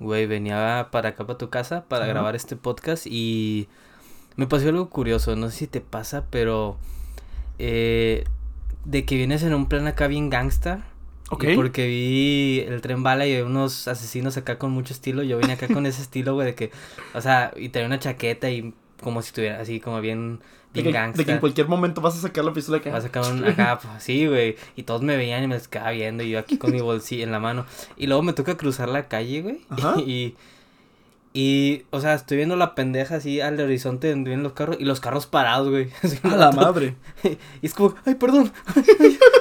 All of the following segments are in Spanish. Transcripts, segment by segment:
güey, venía para acá, para tu casa, para grabar este podcast y me pasó algo curioso, no sé si te pasa, pero eh, de que vienes en un plan acá bien gangsta. Ok. y porque vi el tren bala y unos asesinos acá con mucho estilo, yo vine acá con ese estilo, güey, de que, o sea, y traía una chaqueta y como si estuviera así, como bien, De bien que, de que en cualquier momento vas a sacar la pistola que Vas a sacar un acá, pues, sí, güey. Y todos me veían y me les quedaba viendo. Y yo aquí con mi bolsillo en la mano. Y luego me toca cruzar la calle, güey. Ajá. Y, y, o sea, estoy viendo la pendeja así al horizonte donde vienen los carros. Y los carros parados, güey. Así, A la madre. Y es como, ay, perdón.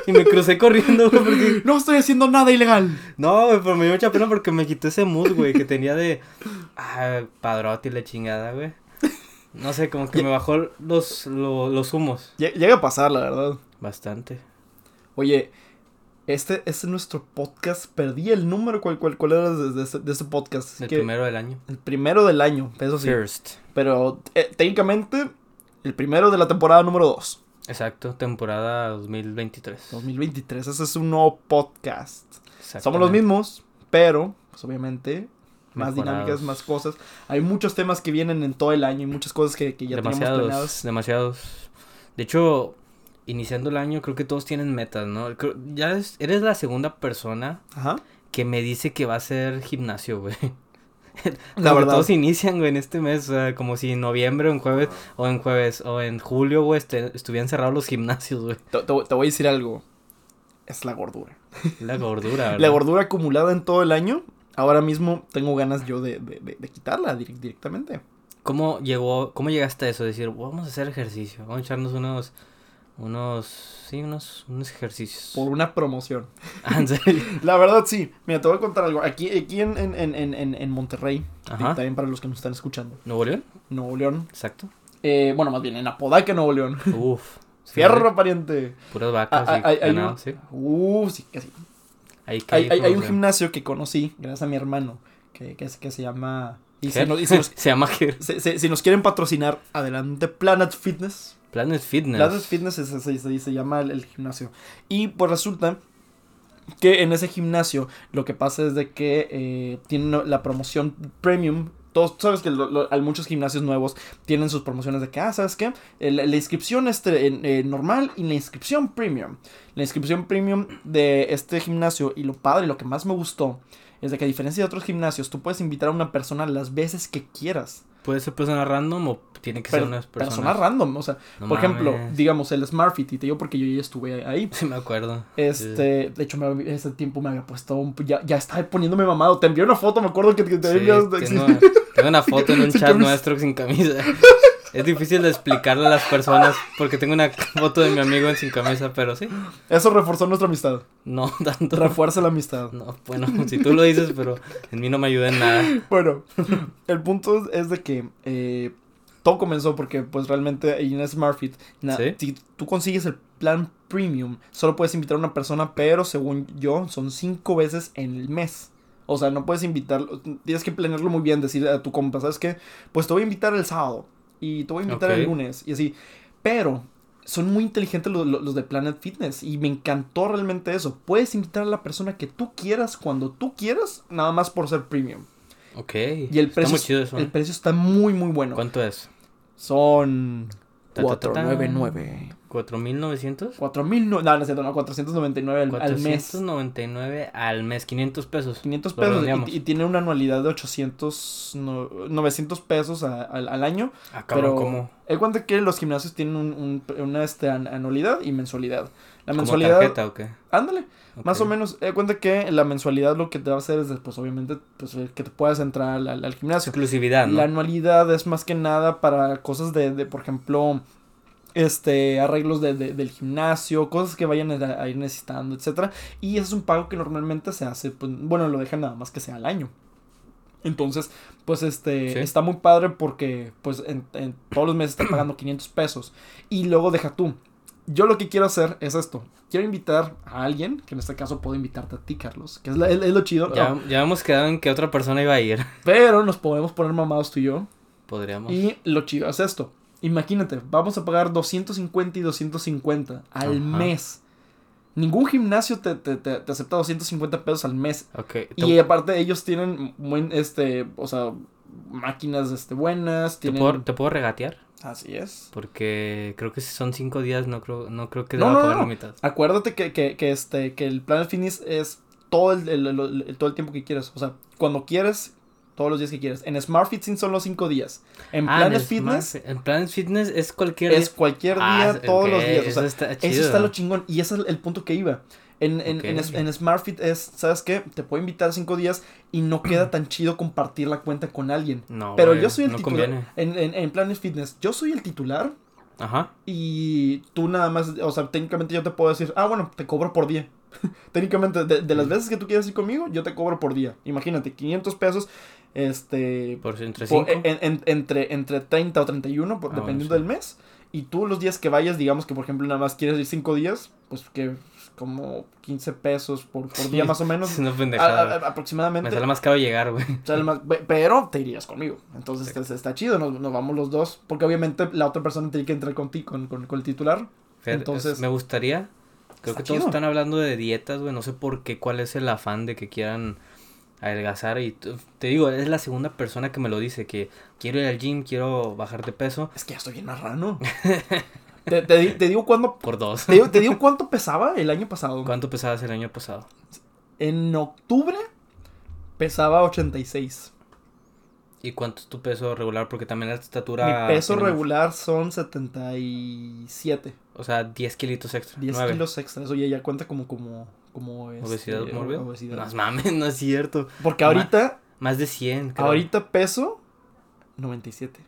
y me crucé corriendo, güey, porque... No estoy haciendo nada ilegal. No, güey, pero me dio mucha pena porque me quitó ese mood, güey, que tenía de... Ah, padrote y la chingada, güey. No sé, como que me bajó los, lo- los humos. Lle- Llega a pasar, la verdad. Bastante. Oye, este, este es nuestro podcast. Perdí el número. ¿Cuál, cuál, cuál era de, de ese, de ese podcast? El que- primero del año. el primero del año, eso sí. First. Pero eh, técnicamente, el primero de la temporada número 2. Exacto, temporada 2023. 2023. Ese es un nuevo podcast. Somos los mismos, pero, pues obviamente, más Mejorados. dinámicas, más cosas. Hay muchos temas que vienen en todo el año y muchas cosas que, que ya tenemos demasiados, planeadas. demasiados. De hecho, iniciando el año, creo que todos tienen metas, ¿no? Creo- ya es- eres la segunda persona Ajá. que me dice que va a hacer gimnasio, güey. La verdad. Todos inician, güey, en este mes, o sea, como si en noviembre o en jueves, o en jueves, o en julio, güey, este- estuvieran cerrados los gimnasios, güey. Te, te- te voy a decir algo. Es la gordura. La gordura, ¿verdad? La gordura acumulada en todo el año. Ahora mismo tengo ganas yo de, de- de- de quitarla direct- directamente. ¿Cómo llegó, cómo llegaste a eso? Decir, vamos a hacer ejercicio, vamos a echarnos unos, unos, sí, unos, unos ejercicios. Por una promoción. Ah, ¿en serio? La verdad, sí. Mira, te voy a contar algo. Aquí, aquí en, en, en, en, en- Monterrey, Ajá. y también para los que nos están escuchando, ¿Nuevo León? Nuevo León. Exacto. eh, bueno, más bien en Apodaca, Nuevo León. Uf. sí, Fierro, pariente. Puras vacas Ah, y ah, hay- hay ganado, un- sí. Uh, sí, que Hay, hay, hay un gimnasio que conocí, gracias a mi hermano, que, que, es- que se llama... Y si, nos, y si nos- Se llama si- si- si nos quieren patrocinar, adelante, Planet Fitness. Planet Fitness. Planet Fitness es- es- se, se llama el, el gimnasio. Y pues resulta que en ese gimnasio lo que pasa es de que eh, tienen la promoción premium. Todos, sabes que lo- muchos gimnasios nuevos tienen sus promociones de que, ah, ¿sabes qué? El- la inscripción este, eh, normal y la inscripción premium. La inscripción premium de este gimnasio y lo padre, lo que más me gustó, es de que a diferencia de otros gimnasios, tú puedes invitar a una persona las veces que quieras. ¿Puede ser persona random o tiene que ser unas persona personas? random, o sea, No por ejemplo, digamos el Smart Fit, y te digo porque yo ya estuve ahí. Sí, me acuerdo. Este, de hecho, me, ese tiempo me había puesto un, ya, ya estaba poniéndome mamado. Te envié una foto, me acuerdo que, que te Sí, enviaste- tengo, tengo una foto en un chat nuestro sin camisa. Es difícil de explicarle a las personas porque tengo una foto de mi amigo en sin camisa, pero sí. Eso reforzó nuestra amistad. No tanto. Refuerza la amistad. No, bueno, si tú lo dices, pero en mí no me ayuda en nada. Bueno, el punto es de que eh, todo comenzó porque, pues, realmente en SmartFit, na- ¿Sí? si tú consigues el plan premium, solo puedes invitar a una persona, pero según yo, son cinco veces en el mes. O sea, no puedes invitarlo, tienes que planearlo muy bien, decir a tu compa, ¿sabes qué? Pues te voy a invitar el sábado y te voy a invitar el lunes y así. Pero son muy inteligentes los, de Planet Fitness y me encantó realmente eso. Puedes invitar a la persona que tú quieras cuando tú quieras, nada más por ser premium. Ok. Y el Está precio, muy chido eso. el ¿eh? precio está muy, muy bueno. ¿Cuánto es? Son Ta, ta, ta, ta. 499. ¿4.900? 4000, no, no, no no, 499 al, al mes. 499 al mes, 500 pesos. 500 Lo pesos y, y tiene una anualidad de 800, no, 900 pesos a- al, al año. Ah, cabrón, pero ¿cómo? Él cuenta que los gimnasios tienen un, un- una este, an- anualidad y mensualidad. La ¿Como mensualidad, tarjeta o qué? ándale, más o menos. Él cuenta que la mensualidad lo que te va a hacer es, pues obviamente, pues eh, que te puedas entrar al, al- al gimnasio. Exclusividad, ¿no? La anualidad es más que nada para cosas de, de, por ejemplo, este, arreglos de, de- del gimnasio, cosas que vayan a, a ir necesitando, etcétera. Y ese es un pago que normalmente se hace, pues, bueno, lo dejan nada más que sea al año. Entonces, pues este, Sí. está muy padre porque, pues, en, en todos los meses están pagando 500 pesos. Y luego deja tú. Yo lo que quiero hacer es esto. Quiero invitar a alguien, que en este caso puedo invitarte a ti, Carlos, que es, la- es- es lo chido. Ya, ya hemos quedado en que otra persona iba a ir. Pero nos podemos poner mamados tú y yo. Podríamos. Y lo chido es esto. Imagínate, vamos a pagar 250 y 250 al Ajá. mes. Ningún gimnasio te, te, te, te acepta 250 pesos al mes. Y aparte ellos tienen buen, este, o sea, máquinas este, buenas. ¿Te, Tienen... puedo, ¿Te puedo regatear? Así es. Porque creo que si son cinco días, no creo, no creo que No, deba no, pagar no. la mitad. Acuérdate que, que, que, este, que el Planet Fitness es todo el, el- todo el tiempo que quieres. O sea, cuando quieres, todos los días que quieres. En Smart Fit son los 5 días. En Ah, Planet Fitness Smart En Planet Fitness es cualquier es día. cualquier Ah, día, es- todos los días. O eso está eso chido. está lo chingón. Y ese es el, punto que iba. En, en, en, Ok. en SmartFit es, ¿sabes qué? Te puedo invitar cinco días y no queda tan chido compartir la cuenta con alguien. No, Pero yo soy el no titular. conviene. En, en, en Planet Fitness, yo soy el titular Ajá. y tú nada más, o sea, técnicamente yo te puedo decir, ah, bueno, te cobro por día. técnicamente, de, de las veces que tú quieras ir conmigo, yo te cobro por día. Imagínate, 500 pesos, este, Por entre por- cinco. en- en- entre, entre 30 o 31, por, Ah, bueno, dependiendo sí. del mes. Y tú los días que vayas, digamos que por ejemplo nada más quieres ir 5 días, pues que como 15 pesos por, por día más o menos. Pendejada. aproximadamente. Me sale más caro llegar, güey. más- pero te irías conmigo. Entonces está, está chido, nos, nos vamos los dos. Porque obviamente la otra persona tiene que entrar contigo, con, con, con el titular. Fer, Entonces- es- me gustaría. Creo que todos chido. están hablando de dietas, güey. No sé por qué, cuál es el afán de que quieran adelgazar. Y te digo, es la segunda persona que me lo dice: que quiero ir al gym, quiero bajar de peso. Es que ya estoy bien marrano. te, te, te digo cuándo. Por dos. Te digo, te digo cuánto pesaba el año pasado. ¿Cuánto pesabas el año pasado? En octubre pesaba 86. ¿Y cuánto es tu peso regular? Porque también la estatura. Mi peso regular son 77. O sea, 10 kilitos extra. 10 nueve. kilos extras. Oye, ya cuenta como, como, como este, ¿Obesidad mórbida? obesidad. No mames, no es cierto. Porque Ma- ahorita, Más de 100, creo. ahorita peso 97.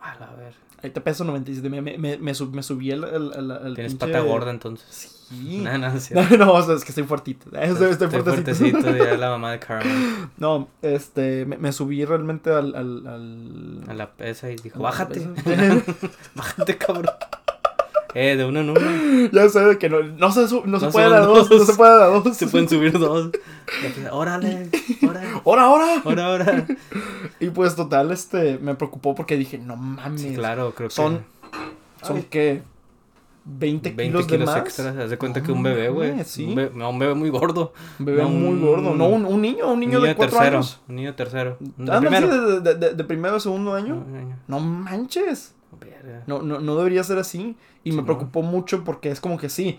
A la ver. Ahorita peso 97. Me, me, me, me sub- me subí el, el, el- el Tienes pinche- pata gorda entonces. Sí. No, no. No, no, o sea, es que estoy fuertito. Estoy, estoy, fuertecito. fuertecito, ya la mamá de Carmen. No, este, me, subí realmente al... al, al... A la pesa y dijo, bájate. Bájate, cabrón. Eh, de uno en uno. ya sé de que no, no se, su- no se No puede son dar dos, dos. no se puede dar dos. Se pueden subir dos. Órale, órale. ¡Hora, hora! Ahora, ahora. Y pues total, este, me preocupó porque dije, no mames. Sí, claro, creo que. Son, son Ay. qué, 20, 20 kilos, kilos, de más. extras. Haz de cuenta No que un bebé, güey. sí. Un bebé, no, un bebé muy gordo. Un bebé No, muy un- gordo. No, un, un niño, un niño, de 4 tercero. años. Un niño tercero. De primero. sí, de, de, primero a segundo. Un año. No manches. No, no, no debería ser así. Y Sí, me no. preocupó mucho porque es como que sí.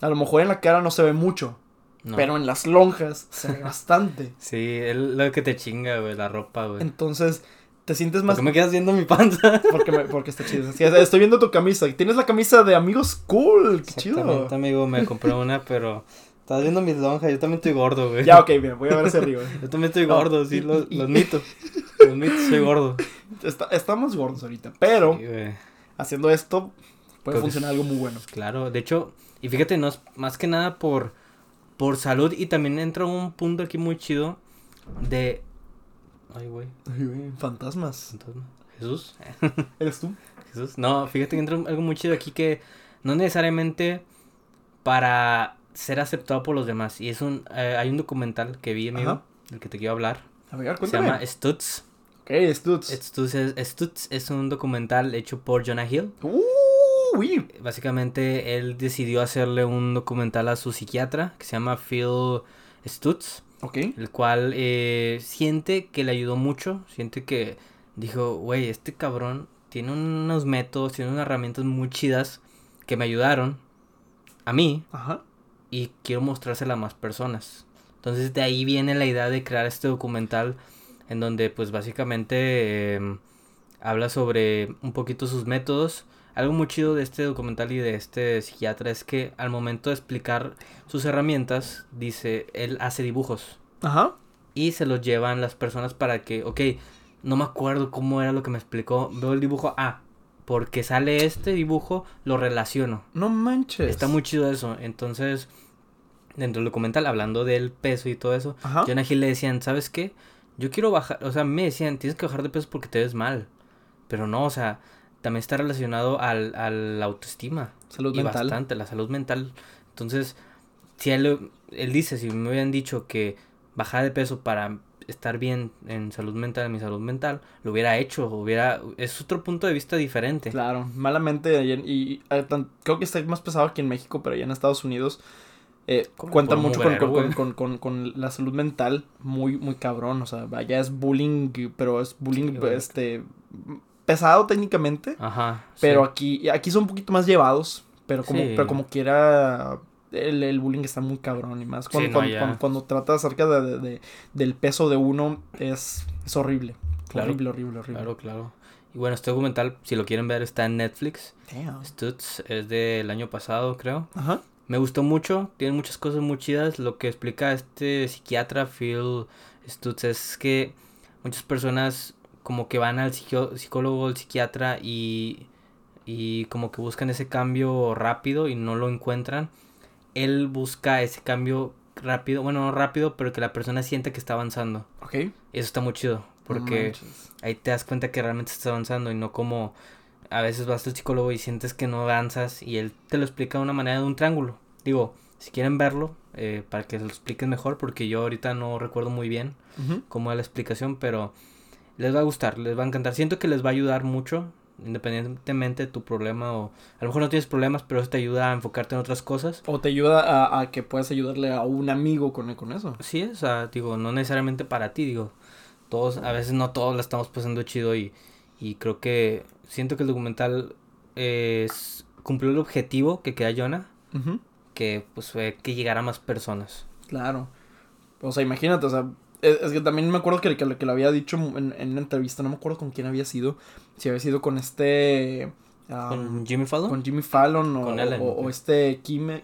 A lo mejor en la cara no se ve mucho. No. Pero en las lonjas se ve bastante. Sí, es lo que te chinga, güey, la ropa, güey. Entonces, te sientes ¿Por más. qué me quedas viendo mi panza? Porque, me- porque está chido. Sí, estoy viendo tu camisa. Tienes la camisa de amigos cool. Qué chido. Amigo, me compré una, pero... Estás viendo mis lonjas, yo también estoy gordo, güey. Ya, ok, bien, voy a ver hacia arriba. Yo también estoy gordo, sí, lo, y- lo admito. Lo admito, soy gordo. Está- estamos gordos ahorita. Pero Sí, haciendo esto puede funcionar algo muy bueno. Claro, de hecho, y fíjate, no es más que nada por, por salud y también entra un punto aquí muy chido de... Ay, güey, Ay, güey, Fantasmas. fantasma. Jesús. ¿Eres tú? Jesús. No, fíjate que entra algo muy chido aquí que no necesariamente para ser aceptado por los demás. Y es un... eh, hay un documental que vi, amigo, Ajá. del que te quiero hablar. A ver, Se llama Stutz. Ok, es Tuts. Stutz es, Stutz es un documental hecho por Jonah Hill. Uh, uy. Básicamente él decidió hacerle un documental a su psiquiatra que se llama Phil Stutz, Ok. el cual eh, siente que le ayudó mucho, siente que dijo, güey, este cabrón tiene unos métodos, tiene unas herramientas muy chidas que me ayudaron a mí Ajá. Y quiero mostrársela a más personas. Entonces de ahí viene la idea de crear este documental en donde pues básicamente em, habla sobre un poquito sus métodos. Algo muy chido de este documental y de este psiquiatra es que al momento de explicar sus herramientas, dice, él hace dibujos Ajá. y se los llevan las personas para que, ok, no me acuerdo cómo era lo que me explicó, veo el dibujo, ah, porque sale este dibujo, lo relaciono. No manches. Está muy chido eso. Entonces, dentro del documental, hablando del peso y todo eso, Ajá. Jonah Hill le decían, ¿sabes qué? Yo quiero bajar, o sea, me decían, tienes que bajar de peso porque te ves mal. Pero no, o sea, también está relacionado al, a la autoestima. Salud y mental. bastante, la salud mental. Entonces, si él, él dice, si me hubieran dicho que bajar de peso para estar bien en salud mental, en mi salud mental, lo hubiera hecho, hubiera, es otro punto de vista diferente. Claro, malamente, allá en- y, y, tan- creo que está más pesado aquí en México, pero allá en Estados Unidos, eh, cuenta mucho con, con, con, con, con la salud mental muy, muy cabrón. O sea, vaya, es bullying, pero es bullying, Sí, este, pesado técnicamente. Ajá. Pero sí. aquí, aquí son un poquito más llevados. Pero como, Sí. pero como quiera, el, el bullying está muy cabrón. Y más cuando, Sí, no, cuando, cuando, cuando trata acerca de, de- de- del peso de uno, es, es horrible. Claro. Horrible, horrible, horrible. Claro, claro. Y bueno, este documental, si lo quieren ver, está en Netflix. Damn. Stutz es del año pasado, creo. Ajá. Me gustó mucho, tiene muchas cosas muy chidas. Lo que explica este psiquiatra Phil Stutz es que muchas personas como que van al psicólogo, al psiquiatra y, y como que buscan ese cambio rápido y no lo encuentran. Él busca ese cambio rápido, bueno, no rápido, pero que la persona siente que está avanzando. Ok. Eso está muy chido, porque manches. ahí te das cuenta que realmente estás avanzando y no como a veces vas al psicólogo y sientes que no avanzas y él te lo explica de una manera de un triángulo. Digo, si quieren verlo, eh, para que se lo expliquen mejor, porque yo ahorita no recuerdo muy bien cómo es la explicación, pero les va a gustar, les va a encantar. Siento que les va a ayudar mucho, independientemente de tu problema o a lo mejor no tienes problemas, pero eso te ayuda a enfocarte en otras cosas. O te ayuda a, a que puedas ayudarle a un amigo con, con eso. Sí, o sea, digo, no necesariamente para ti, digo, todos, a veces no todos la estamos pasando chido y, y creo que siento que el documental es, cumplió el objetivo que queda Jonah, que pues fue que llegara a más personas. Claro. O sea, imagínate, o sea, es, es que también me acuerdo que, que, que lo había dicho en, en una entrevista, no me acuerdo con quién había sido, si había sido con este... ¿Con Jimmy Fallon? con Jimmy Fallon o, Con Ellen, o- este ¿Kimmel?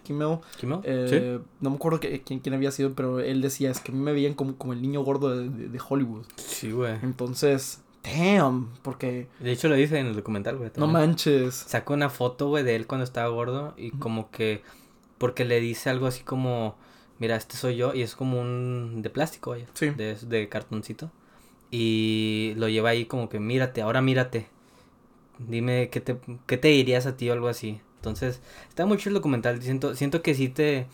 eh, no me acuerdo que- quién, quién había sido, pero él decía, es que a mí me veían como, como el niño gordo de, de- de Hollywood. Sí, güey. Entonces, damn, porque De hecho lo dice en el documental, güey. no manches. Sacó una foto, güey, de él cuando estaba gordo y como que, porque le dice algo así como, mira, este soy yo y es como un, de plástico, vaya. Sí. de, de cartoncito. Y lo lleva ahí como que mírate, ahora mírate. Dime qué te, qué te dirías a ti o algo así. Entonces, está mucho el documental. Siento, siento que sí te,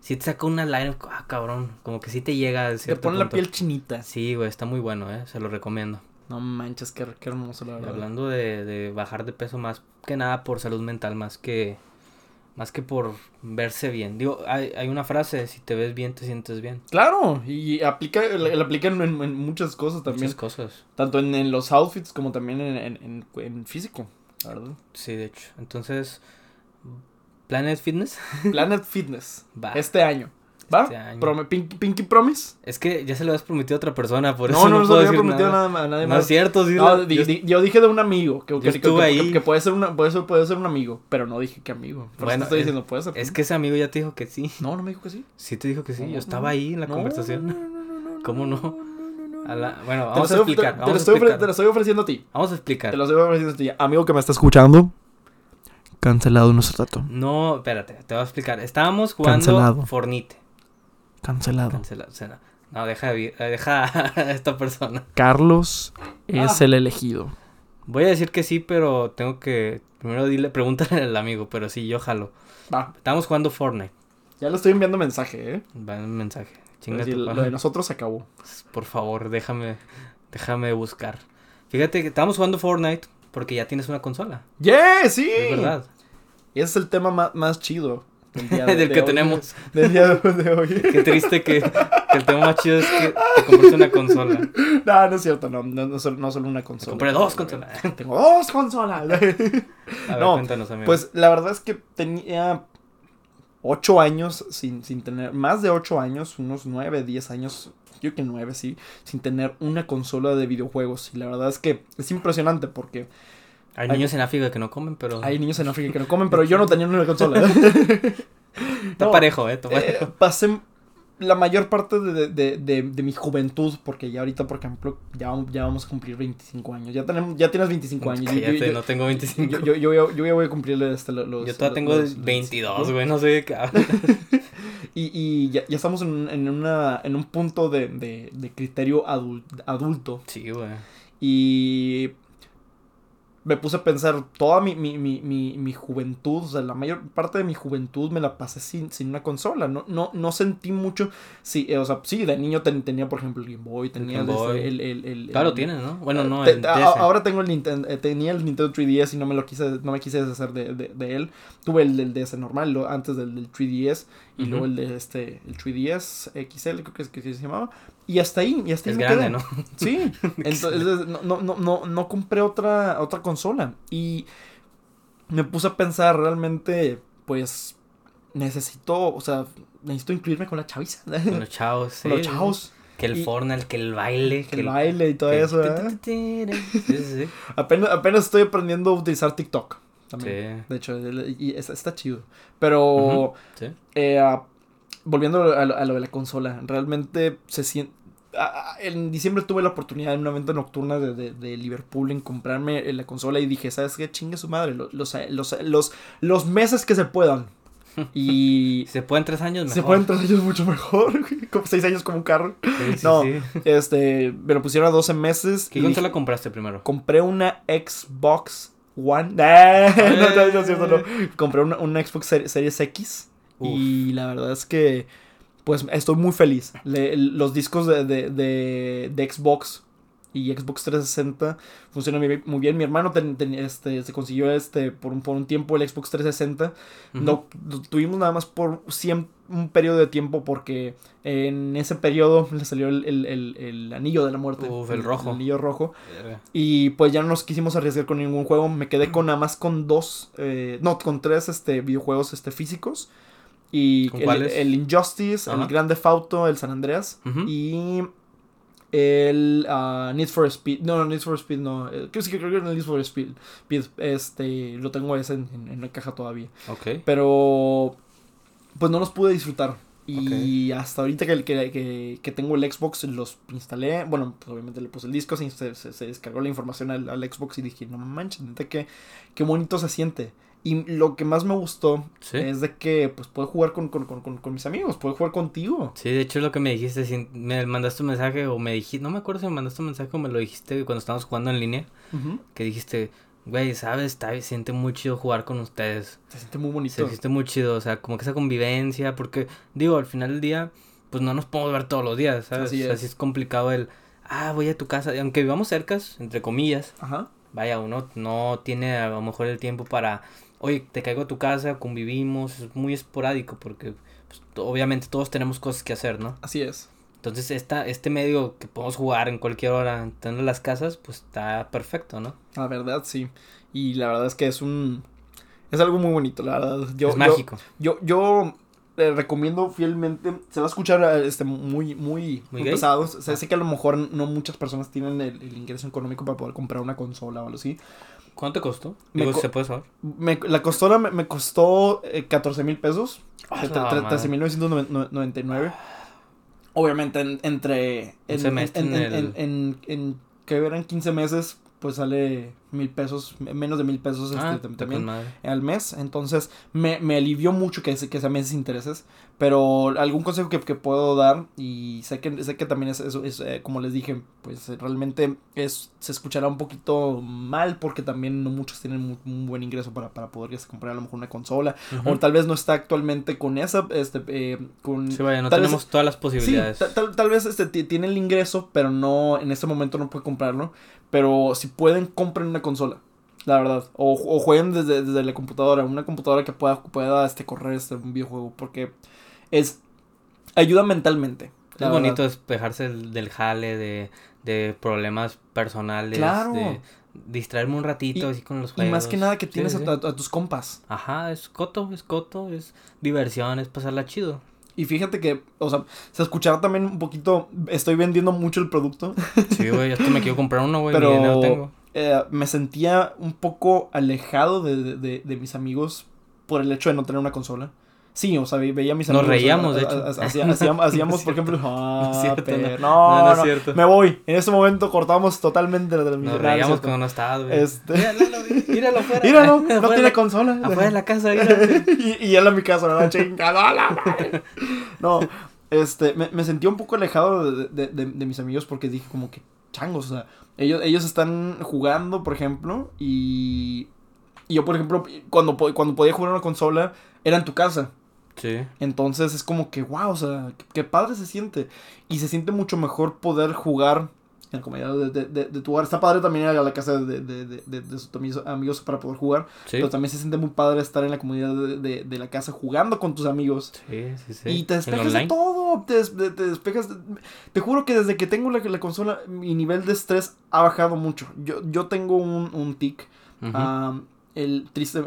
sí te saca una line, ah, cabrón. Como que sí te llega a Te cierto pone la piel chinita. Sí, güey, está muy bueno, eh. Se lo recomiendo. No manches, qué, qué hermoso, la Y verdad. hablando de, de bajar de peso más que nada por salud mental, más que más que por verse bien. Digo, hay, hay una frase, si te ves bien, te sientes bien. Claro, y aplica, la, la aplica en, muchas cosas también. Muchas cosas. Tanto en, en los outfits como también en, en, en- en físico, la verdad. Sí, de hecho. Entonces, Planet Fitness Planet Fitness, va. este año. ¿Va? Este año. Pinky, Pinky Promise. Es que ya se lo has prometido a otra persona, por no, eso no, no, no, se puedo había prometido nada. nada, más, a nadie No más. es cierto, sí. No, la- di- yo- di- yo dije de un amigo. Que, que- ahí. que puede ser una, puede ser, puede ser un amigo, pero no dije que amigo. Por Bueno, eso estoy es- diciendo, puede ser. es que ese amigo ya te dijo que sí. No, no me dijo que sí. Sí te dijo que sí. No, Yo no, estaba ahí en la no, conversación. no, no, no, no, no, ¿Cómo no? no, no, no, no. A la- Bueno, lo vamos a explicar. te Vamos lo a estoy te lo estoy ofreciendo a ti. Vamos a explicar. Te lo estoy ofreciendo a ti. Amigo que me está escuchando. Cancelado nuestro rato. No, espérate, te voy a explicar. Estábamos jugando Cancelado. Fornite. Cancelado. Cancelado. o sea, no, deja, eh, deja a esta persona. Carlos es Ah. el elegido. Voy a decir que sí, pero tengo que. Primero dile, pregúntale al amigo, pero sí, yo jalo. Va. Estábamos jugando Fortnite. Ya le estoy enviando mensaje, ¿eh? Va un mensaje. Chinga tu lo de nosotros se acabó. Por favor, déjame. Déjame buscar. Fíjate que estábamos jugando Fortnite porque ya tienes una consola. ¡Yeah! ¡Sí! Es verdad. Ese es el tema más, más chido del, día Del que hoy. tenemos. Del día de hoy. Qué triste que, que el tema más chido es que te compraste una consola. no, no es cierto, no, no, no, solo, no solo una consola. compré dos consolas. Tengo dos consolas. A ver, No, cuéntanos, amigo. pues la verdad es que tenía ocho años sin, sin tener, más de ocho años, unos nueve, diez años, yo que nueve, sí, sin tener una consola de videojuegos. Y la verdad es que es impresionante porque Hay hay- niños en África que no comen, pero. hay niños en África que no comen, pero yo no tenía una consola. Está No, parejo, eh. eh, pasé la mayor parte de, de, de, de mi juventud, porque ya ahorita, por ejemplo, ya, ya vamos a cumplir 25 años. Ya, tenemos, ya tienes 25 años. Yo- yo- Cállate, yo- no tengo 25. Yo, yo, yo, voy a- yo ya voy a cumplir este, lo- los... Yo todavía tengo los- los 22, 25. güey, no sé de qué hablas. Y, y ya, ya estamos en, en, una, en un punto de, de, de criterio adul- adulto. Sí, güey. Y me puse a pensar, toda mi, mi, mi, mi, mi juventud, o sea, la mayor parte de mi juventud me la pasé sin, sin una consola. No, no, no sentí mucho. Sí, eh, o sea, sí, de niño ten- tenía, por ejemplo, el Game Boy, tenía Game Boy. el, el, el- Claro, tienes, ¿no? Bueno, no, Te- a- ahora tengo el Nintendo, eh, tenía el Nintendo 3DS y no me lo quise, no me quise deshacer de, de, de él. Tuve el del DS normal lo- antes del, del 3DS y luego el de este, el 3DS XL, creo que es que se llamaba. Y hasta ahí, y hasta ahí Es me grande, quedé. ¿no? Sí, entonces no, no, no, no, no compré otra, otra consola. Y me puse a pensar realmente, pues, necesito, o sea, necesito incluirme con la chaviza. Con los chavos, sí. Con los chavos, Que el Y- Fortnite, que el baile. que el baile y todo que- eso, ¿verdad? Sí, sí, sí. Apenas, apenas estoy aprendiendo a utilizar TikTok. También. Sí. De hecho, y está, está chido. Pero, sí. eh, ah, volviendo a lo, a lo de la consola, realmente se siente... En diciembre tuve la oportunidad en una venta nocturna de, de- de Liverpool en comprarme eh, la consola y dije, ¿sabes qué? Chingue su madre, los, los, los, los, meses que se puedan. Y se pueden tres años, mejor. se pueden tres años mucho mejor, como seis años como un carro. Sí, No. sí. Este, me lo pusieron a 12 meses. ¿Qué y consola dije- compraste primero? Compré una Xbox One. No, no, cierto, no. Compré una, una Xbox Ser- Series X. Uf. Y la verdad es que, pues, estoy muy feliz. Le- los discos de, de, de, de Xbox y Xbox 360 funcionan muy bien. Mi hermano ten- ten- este, se consiguió este por un, por un tiempo el Xbox 360. Ujú. No, lo tuvimos nada más por un periodo de tiempo porque en ese periodo le salió el, el- el- el anillo de la muerte. Uf, el rojo. anillo rojo. Y pues ya no nos quisimos arriesgar con ningún juego. Me quedé con nada más con dos, eh, no, con tres este, videojuegos este, físicos. Y ¿Con el, Injustice, Ajá. el Grand Theft Auto, el San Andreas. Y el ah, Need for Speed. No, no, Need for Speed no. eh, Creo, que creo que el Need for Speed. Este, lo tengo ese en, en, en la caja todavía. Ok. Pero pues no los pude disfrutar. Y hasta ahorita que, que, que, que tengo el Xbox los instalé. Bueno, pues obviamente le puse el disco, se, se, se descargó la información al, al Xbox y dije, no manches, neta que qué bonito se siente. Y lo que más me gustó Sí. es de que pues puedo jugar con, con, con, con, mis amigos, puedo jugar contigo. Sí, de hecho lo que me dijiste, si me mandaste un mensaje o me dijiste, no me acuerdo si me mandaste un mensaje o me lo dijiste cuando estábamos jugando en línea, que dijiste, güey, sabes, está, se siente muy chido jugar con ustedes. Se siente muy bonito. Se siente muy chido, o sea, como que esa convivencia, porque digo, al final del día, pues no nos podemos ver todos los días, ¿sabes? Así es. sí es complicado el, ah, voy a tu casa, y aunque vivamos cercas, entre comillas, Ajá. vaya, uno no tiene a lo mejor el tiempo para, oye, te caigo a tu casa, convivimos, es muy esporádico, porque pues, obviamente todos tenemos cosas que hacer, ¿no? Así es. Entonces, esta, este medio que podemos jugar en cualquier hora, estando en las casas, pues está perfecto, ¿no? La verdad, sí. Y la verdad es que es un... Es algo muy bonito, la verdad. Yo, es yo- mágico. Yo, yo eh, recomiendo fielmente. Se va a escuchar eh, este, muy, muy, muy, pesado. O sea, sé que a lo mejor no muchas personas tienen el, el ingreso económico para poder comprar una consola o algo así. ¿Cuánto costó? Digo, co- ¿se puede saber? Me- la consola me, me costó eh, 14 mil pesos. Ah, tre- madre. 13.999. Obviamente, en- entre. En, en- en- en que eran 15 meses, pues sale mil pesos, menos de mil pesos este, Ah, también al mes. Entonces me, me alivió mucho que, se- que sea meses intereses. Pero algún consejo que, que puedo dar, y sé que, sé que también es, eso es eh, como les dije, pues eh, realmente es, se escuchará un poquito mal porque también no muchos tienen un buen ingreso para, para poder comprar a lo mejor una consola. Ujú. O tal vez no está actualmente con esa, este, eh, con... Sí, vaya, no tal vez- tenemos todas las posibilidades. ta- tal, tal vez este, ti- tiene el ingreso, pero no, en este momento no puede comprarlo. Pero si pueden, compren una consola. La verdad. O, o jueguen desde, desde la computadora. Una computadora que pueda, pueda este, correr este, un videojuego. Porque es. Ayuda mentalmente. es bonito despejarse del, jale, de, de problemas personales, Claro. de distraerme un ratito Y- así con los Y juegos. más que nada que Sí, tienes sí. a, a- a tus compas. Ajá, es coto, es coto, es diversión, es pasarla chido. Y fíjate que, o sea, se escuchará también un poquito. Estoy vendiendo mucho el producto. Sí, güey, hasta me quiero comprar uno, güey, dinero tengo. Pero eh, me sentía un poco alejado de- de- de mis amigos por el hecho de no tener una consola. Sí, o sea, ve- veía a mis Nos amigos. reíamos, de hecho. ha- hacía- hacíamos, hacíamos, No por ejemplo, ah, No cierto, no. no, es cierto. me voy. En ese momento cortamos totalmente la transmisión. Nos es reíamos cuando no estabas, güey. Este- Míralo, míralo afuera. Míralo, no Afuera tiene consola. Afuera de la casa, y, y él a mi casa. Chingada, la madre. No, este, me, me sentí un poco alejado de, de- de- de mis amigos porque dije como que changos, o sea, ellos, ellos están jugando, por ejemplo, y, y yo, por ejemplo, cuando, cuando podía jugar una consola, era en tu casa. Sí. Entonces es como que, wow, o sea, qué, padre se siente. Y se siente mucho mejor poder jugar en la comodidad de, de, de- de tu hogar. Está padre también ir a la casa de, de, de, de- de sus amigos, para poder jugar. Sí. Pero también se siente muy padre estar en la comunidad de, la casa jugando con tus amigos. Sí, sí, sí. Y te despejas de todo. Te, des- te despejas. de- Te juro que desde que tengo la, la consola, mi nivel de estrés ha bajado mucho. Yo, yo tengo un, un tic. Ah, el triste.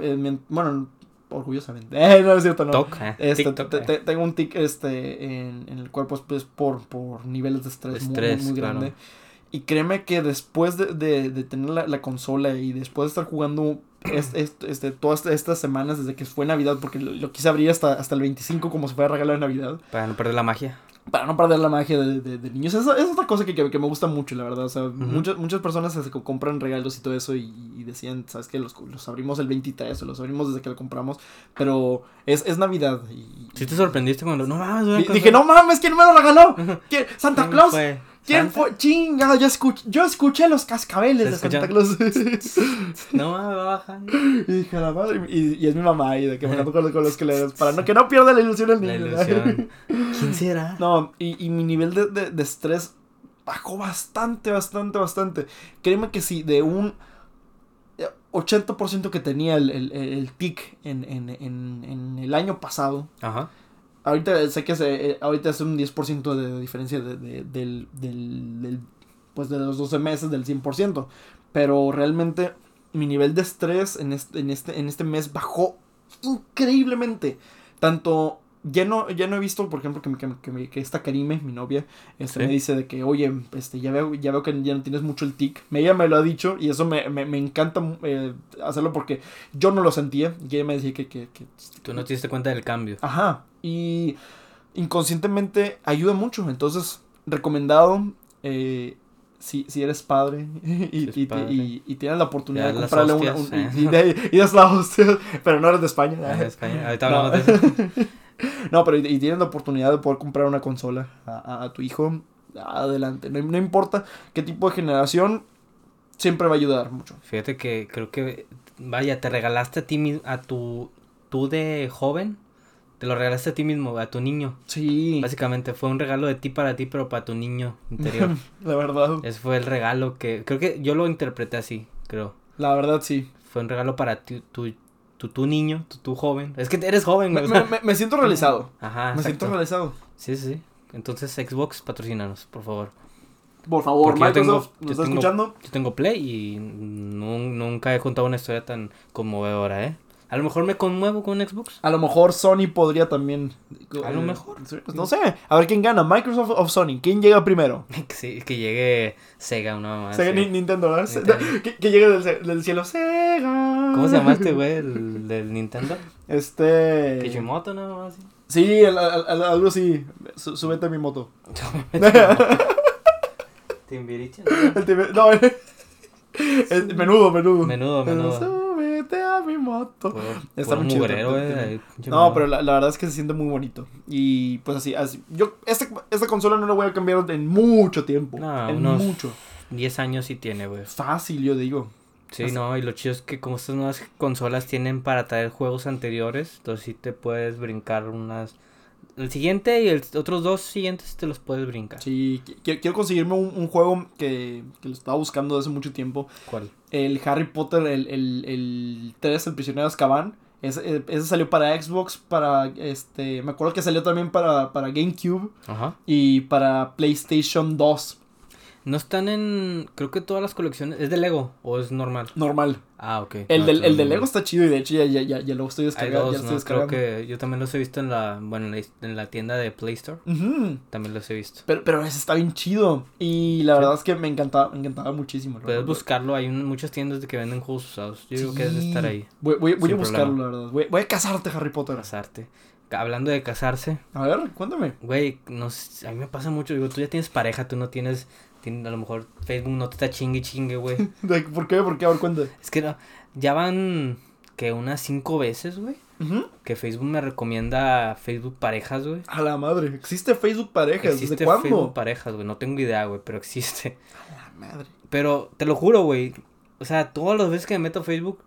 bueno, orgullosamente. Eh, no es cierto, no. Toc, eh, Este, TikTok, te- eh. te- tengo un tic este, en, en el cuerpo pues, por, por niveles de estrés, muy- Estrés, muy, claro. grande. Y créeme que después de, de, de tener la, la consola y después de estar jugando es- es- este, todas estas semanas desde que fue Navidad, porque lo, lo quise abrir hasta, hasta el 25 como si fuera regalo de Navidad, Para no perder la magia. Para no perder la magia de, de- de niños. Esa es otra cosa que, que, que me gusta mucho, la verdad. O sea, muchas, muchas personas se co- compran regalos y todo eso y, y decían, ¿sabes qué? Los, los abrimos el 23 o los abrimos desde que lo compramos, pero es, es Navidad. Y, Si te sorprendiste cuando. No mames, Dije, no mames, ¿quién me lo regaló? ¿Quién? ¿Santa ¿Quién Claus? fue? ¿Quién fue? Chinga, yo escuché, yo escuché los cascabeles ¿Se de Santa? Claus. No mames, baja. y dije, la madre. Y, y es mi mamá ahí, de que me ando con, con los que le Para no, que no pierda la ilusión el La niño. ilusión. ¿Quién será? no, y, y mi nivel de, de, de estrés bajó bastante, bastante, bastante. Créeme que si de un eh, 80% que tenía el, el, el tic en, en, en, en el año pasado, Ajá. Ahorita sé que se, eh, ahorita es un 10% de diferencia de, de- del, del, del- pues de los 12 meses del 100%. Pero realmente mi nivel de estrés en este, en este, en este mes bajó increíblemente. Tanto ya no, ya no he visto, por ejemplo, que, que, que, que esta Karime, mi novia, este, Sí. me dice de que, oye, este, ya veo, ya veo que ya no tienes mucho el tic. Ella me lo ha dicho y eso me, me, me encanta eh, hacerlo porque yo no lo sentía. Y ella me decía que, que, que Tú no te diste cuenta del cambio. Ajá. Y inconscientemente ayuda mucho. Entonces, recomendado. eh, si, si eres padre y, Si es y- padre. y- y tienes la oportunidad de comprarle una. un- eh. y, de- das la hostia, pero no eres de España. Ah, España. Ahorita No. hablamos de eso. No, pero y, tienes la oportunidad de poder comprar una consola a, a- a tu hijo. Adelante. No, no importa qué tipo de generación, siempre va a ayudar mucho. Fíjate que creo que. Vaya, te regalaste a ti mismo. A tu. Tú de joven. Te lo regalaste a ti mismo, a tu niño. Sí, Básicamente fue un regalo de ti para ti, pero para tu niño interior. la verdad. Ese fue el regalo que. Creo que yo lo interpreté así, creo. La verdad, sí. Fue un regalo para ti, tu, tu, tu niño, tu, tu joven. Es que eres joven, Me, me- me- me siento realizado. Ajá. Me siento realizado. Sí, sí, sí. Entonces, Xbox, patrocínanos, por favor. Por favor, Porque yo tengo- Microsoft, ¿nos yo está tengo- escuchando? Yo tengo Play y nu- nunca he contado una historia tan conmovedora, ¿eh? A lo mejor me conmuevo con un Xbox. A lo mejor Sony podría también. A lo mejor. No sé. A ver quién gana, Microsoft o Sony. ¿Quién llega primero? que, sí, que llegue Sega, una mamá. Sega, Nintendo, ¿verdad? Nintendo. Que, que llegue del, del cielo. Sega. ¿Cómo se llama este güey el del Nintendo? Este. Kishimoto, ¿no? Mamá, así. Sí, el- el- el- algo así. Sú- súbete a mi moto. Timbiriche. No, el- el- menudo, menudo. Menudo, menudo. Súbete a mi moto. Puro, Está muy chido, mugrero, pinche No, pero la, la verdad es que se siente muy bonito. Y pues así, así yo esta, esta consola no la voy a cambiar en mucho tiempo. No, en unos- mucho. 10 años sí tiene, güey. Fácil, yo digo. Sí, Así- no, y lo chido es que como estas nuevas consolas tienen para traer juegos anteriores, entonces sí te puedes brincar unas... El siguiente y el otros dos siguientes te los puedes brincar. Sí, qui- qui- quiero conseguirme un, un juego que, que lo estaba buscando desde hace mucho tiempo. ¿Cuál? El Harry Potter, el, el, el 3, el prisionero de Azkaban. Ese, eh, ese salió para Xbox, para este... Me acuerdo que salió también para, para GameCube Ajá. y para PlayStation 2. No están en... Creo que todas las colecciones... ¿Es de Lego o es normal? Normal. Ah, ok. El, No, del, el de. Lego está chido y de hecho ya, ya, ya, ya lo estoy descargando. dos, ya lo estoy ¿no? Creo descargando. que yo también los he visto en la... Bueno, en la, en la tienda de Play Store. También los he visto. Pero, pero ese está bien chido. Y la Sí. verdad es que me encantaba, me encantaba muchísimo. Puedes Lo- buscarlo, hay un- muchas tiendas de que venden juegos usados. Yo digo que debe de estar ahí. Voy, voy, voy a buscarlo, problema. la verdad. Voy, voy a casarte, Harry Potter. Casarte. Hablando de casarse, A ver, cuéntame. güey, no a mí me pasa mucho, digo, tú ya tienes pareja, tú no tienes, a lo mejor Facebook no te está chingue chingue, güey. ¿Por qué? ¿Por qué? A ver, cuéntame. es que no, ya van, que unas cinco veces, güey, que Facebook me recomienda Facebook parejas, güey. A la madre. ¿Existe Facebook parejas? Existe ¿Desde cuándo? Facebook parejas, güey, no tengo idea, güey, pero existe. A la madre. Pero te lo juro, güey, o sea, todas las veces que me meto a Facebook,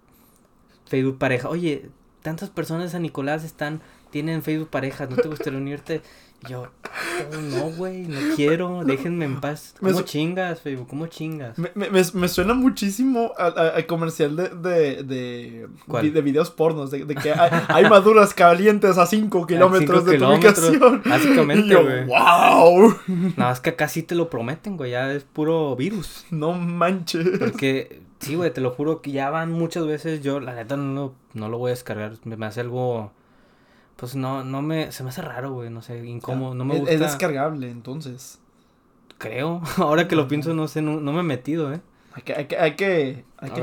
Facebook pareja, oye, tantas personas de San Nicolás están, tienen Facebook parejas, ¿no te gustaría unirte? Yo, oh, no, güey, no quiero, déjenme en paz. ¿Cómo chingas, Facebook? ¿Cómo chingas? Me, me, me- suena muchísimo al comercial de, de, de, de videos pornos, de, de que hay, hay maduras calientes a 5 kilómetros de tu kilómetros, ubicación. básicamente, güey. wow, Nada más que acá sí te lo prometen, güey, ya es puro virus. no manches. Porque, sí, güey, te lo juro que ya van muchas veces. Yo, la neta, no, lo- no lo voy a descargar. Me hace algo. Pues no, no me. Se me hace raro, güey. No sé, incómodo. No me es, gusta. es descargable, entonces. Creo. Ahora que lo pienso, no sé, no, no me he metido, ¿eh? Hay que, hay que, hay que, hay que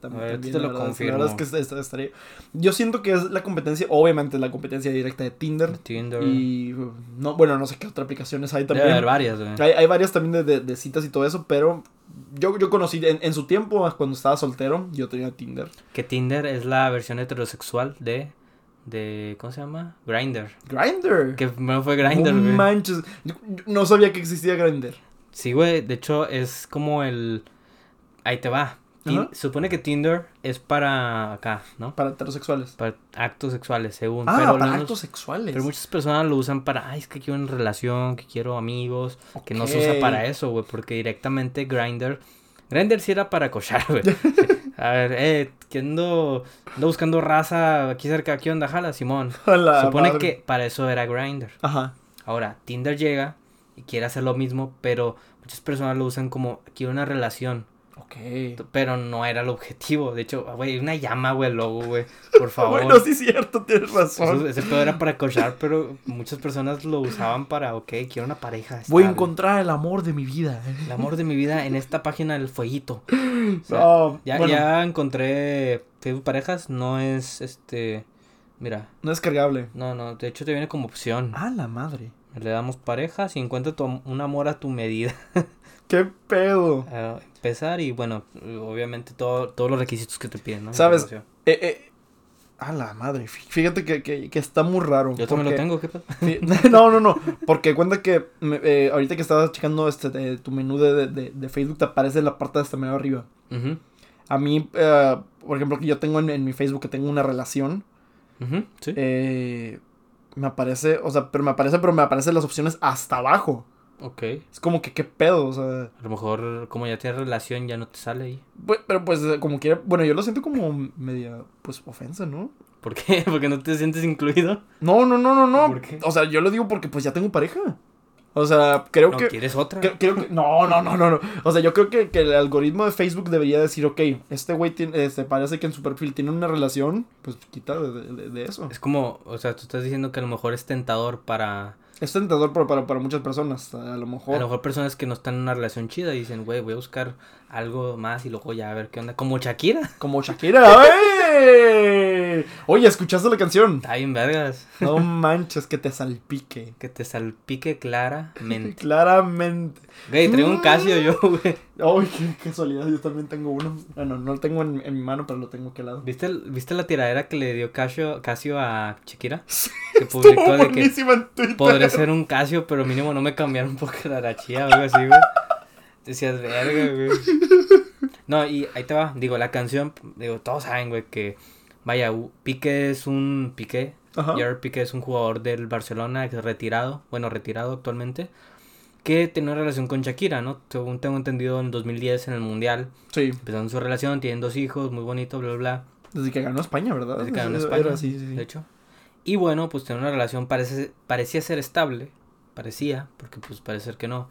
también, te lo confirmo. Es que est- est- estaría... Yo siento que es la competencia, obviamente, la competencia directa de Tinder. Tinder. Y, no, bueno, no sé qué otras aplicaciones hay Debe también. haber varias, güey. Hay, hay varias también de, de- de citas y todo eso, pero yo, yo conocí en, en su tiempo, cuando estaba soltero, yo tenía Tinder. Que Tinder es la versión heterosexual de. De ¿Cómo se llama? Grinder. Grindr. Que primero fue Grinder, no güey. manches. Yo- yo no sabía que existía Grindr. Sí, güey. De hecho, es como el. Ahí te va. Tin- Ajá. Supone que Tinder es para acá, ¿no? Para heterosexuales. Para actos sexuales, según. Ah, pero, para actos sexuales. pero muchas personas lo usan para, ay, es que quiero una relación, que quiero amigos, que no se usa para eso, güey, porque directamente Grindr, Grindr sí era para cochar, güey. A ver, eh, que ando, ando buscando raza aquí cerca, ¿qué onda, jala, Simón? A la Supone madre. que para eso era Grindr. Ajá. Ahora, Tinder llega y quiere hacer lo mismo, pero muchas personas lo usan como, quiero una relación. Pero no era el objetivo. De hecho, güey, una llama, güey, el logo, güey. Por favor. Bueno, sí es cierto, tienes Eso- razón. ese pedo era para cochar, pero muchas personas lo usaban para, ok, quiero una pareja. Voy a encontrar el amor de mi vida. El amor de mi vida en esta página del fueguito. O sea, No, ya, bueno, ya encontré Facebook Parejas, no es este. Mira, no es cargable. no, no, de hecho te viene como opción. Ah, la madre. Le damos parejas y encuentra tu un amor a tu medida. ¿Qué pedo? Empezar y bueno, obviamente todo, todos los requisitos que te piden, ¿no? ¿Sabes? Eh, eh. A la madre. Fí- Fíjate que, que, que está muy raro. Yo también lo tengo, ¿qué pedo? No, no, no. Porque cuenta que eh, ahorita que estabas checando este, de- tu menú de, de, de Facebook, te aparece la parte de hasta medio arriba. A mí, eh, por ejemplo, que yo tengo en, en mi Facebook que tengo una relación, ujú, sí. eh, me aparece, o sea, pero me aparece, pero me aparecen las opciones hasta abajo. Ok. Es como que qué pedo, o sea. A lo mejor, como ya tienes relación, ya no te sale ahí. bu- Pero pues, como quiera, bueno, yo lo siento como media, pues, ofensa, ¿no? ¿Por qué? Porque no te sientes incluido. No, no, no, no, no. ¿Por qué? O sea, yo lo digo porque pues ya tengo pareja. O sea, creo ¿No que... quieres otra? Creo, creo que, no, no, no, no, no. O sea, yo creo que, que el algoritmo de Facebook debería decir, ok, este güey tiene, este, parece que en su perfil tiene una relación, pues quita de, de- de eso. Es como, o sea, tú estás diciendo que a lo mejor es tentador para... Es tentador para, para, muchas personas, a lo A lo mejor. mejor personas que no están en una relación chida y dicen, güey, voy a buscar algo más y luego ya a ver qué onda. Como Shakira. Como Shakira. ¡Ey! Oye, ¿escuchaste la canción? Está bien vergas. No manches, que te salpique. Que te salpique claramente. Claramente. Güey, traigo un Casio yo, güey. Ay, qué casualidad, yo también tengo uno. Bueno, no lo tengo en, en mi mano, pero lo tengo aquí al lado. ¿Viste, el- ¿Viste la tiradera que le dio Casio, Casio a Shakira? Que publicó de que buenísima en podré ser un Casio, pero mínimo no me cambiaron porque la rachía o algo así, güey. Decías, verga, güey. No, y ahí te va. Digo, la canción, digo, todos saben, güey, que vaya, Piqué es un Piqué. Ajá. Gerard Piqué es un jugador del Barcelona retirado, bueno, retirado actualmente, que tiene una relación con Shakira, ¿no? Según tengo entendido, en 2010 en el Mundial Sí, empezaron su relación, tienen dos hijos, muy bonito, bla, bla, desde que ganó España, ¿verdad? Desde que ganó España, era sí, sí. de hecho. Y bueno, pues tiene una relación, parece, parecía ser estable, parecía, porque pues parece ser que no.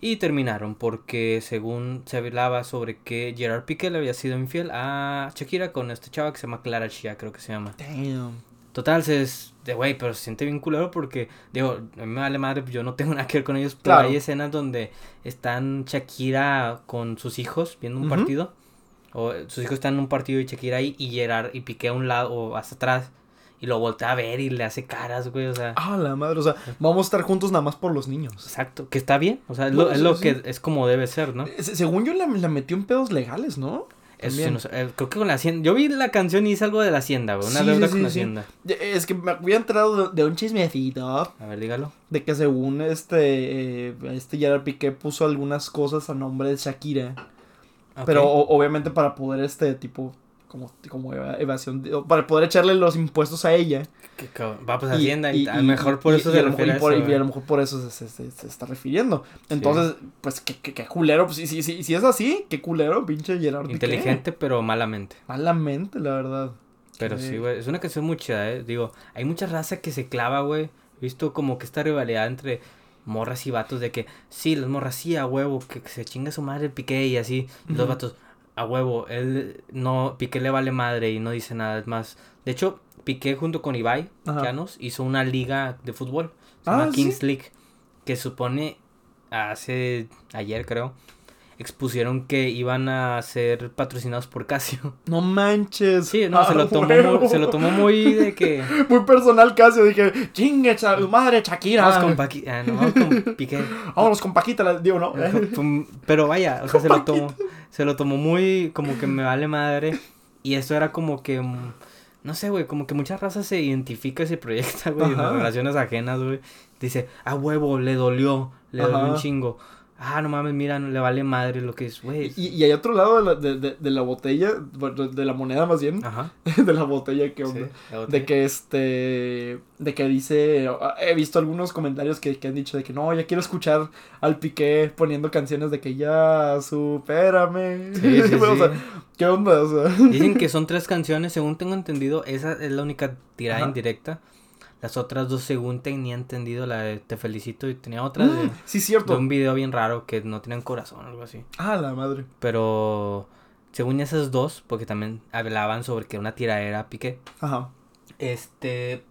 Y terminaron porque según se hablaba sobre que Gerard Piqué le había sido infiel a Shakira con esta chava que se llama Clara Chia, creo que se llama. Damn. Total, se es de güey, pero se siente bien culero porque, digo, a mí me vale madre, yo no tengo nada que ver con ellos, pero Claro. hay escenas donde están Shakira con sus hijos viendo un partido, o sus hijos están en un partido y Shakira ahí, y Gerard y Piqué a un lado o hasta atrás, y lo voltea a ver y le hace caras, güey, o sea, Ah, la madre, o sea, vamos a estar juntos nada más por los niños. exacto, que está bien, o sea, es lo, es sí, lo sí. que es como debe ser, ¿no? Se- Según yo, la, la metió en pedos legales, ¿no? Eso sí También. no sé, eh, creo que con la hacienda, yo vi la canción y hice algo de la hacienda, güey, una Sí, deuda sí, con la hacienda. Es que me había enterado de, de un chismecito A ver, dígalo. de que según este, eh, este Gerard Piqué puso algunas cosas a nombre de Shakira. Pero o- obviamente para poder, este, tipo, como, como eva- evasión, de- para poder echarle los impuestos a ella. Que cabrón. Va, pues Hacienda. Y, y- a lo mejor por y- eso y se a lo mejor- refiere y a por- eso, y a lo mejor por eso se, se- se- se está refiriendo. Entonces, pues, qué, qué, qué culero. Pues, si, si, si, si es así, qué culero, pinche Gerard Piqué. Inteligente, pero malamente. Malamente, la verdad. Pero Sí. sí, güey. Es una canción muy chida, eh. Digo, hay mucha raza que se clava, güey. Visto como que esta rivalidad entre morras y vatos de que, sí, las morras sí, a huevo, que, que se chinga su madre el Piqué y así. Los vatos, a huevo, él no, Piqué le vale madre y no dice nada. Es más, de hecho, Piqué junto con Ibai. Llanos hizo una liga de fútbol. Se Ah, llama ¿sí? Kings League. Que supone, hace, ayer creo, expusieron que iban a ser patrocinados por Casio. No manches. Sí, no, Ah, se, lo tomó huevo. muy, se lo tomó muy de que... Muy personal casi. Dije, chingue, cha- madre, Shakira. Vamos con, Paqui- ah, no, vamos con Piqué. Vámonos con Paquita, digo, ¿no? Pero vaya, o sea, se lo tomó, se lo tomó muy como que me vale madre. Y esto era como que, mm, no sé, güey, como que muchas razas se identifica y se proyecta, güey, en las relaciones ajenas, güey. Dice, ah, huevo, le dolió, le dolió un chingo. Ah, no mames, mira, no le vale madre lo que es, güey. Y, y hay otro lado de la, de, de, de la botella, de la moneda más bien, Ajá. de la botella, ¿qué onda? sí, De que este. De que dice. He visto algunos comentarios que, que han dicho de que no, ya quiero escuchar al Piqué poniendo canciones de que ya, supérame. Sí, sí, O sea. ¿qué onda? O sea. Dicen que son tres canciones, según tengo entendido, esa es la única tirada Ajá. indirecta. Las otras dos, según tenía entendido, la de Te felicito y tenía otra de, Mm, sí, de cierto. un video bien raro que no tenían corazón o algo así. Ah, la madre. Pero según esas dos, porque también hablaban sobre que una tiradera Piqué, Ajá. este,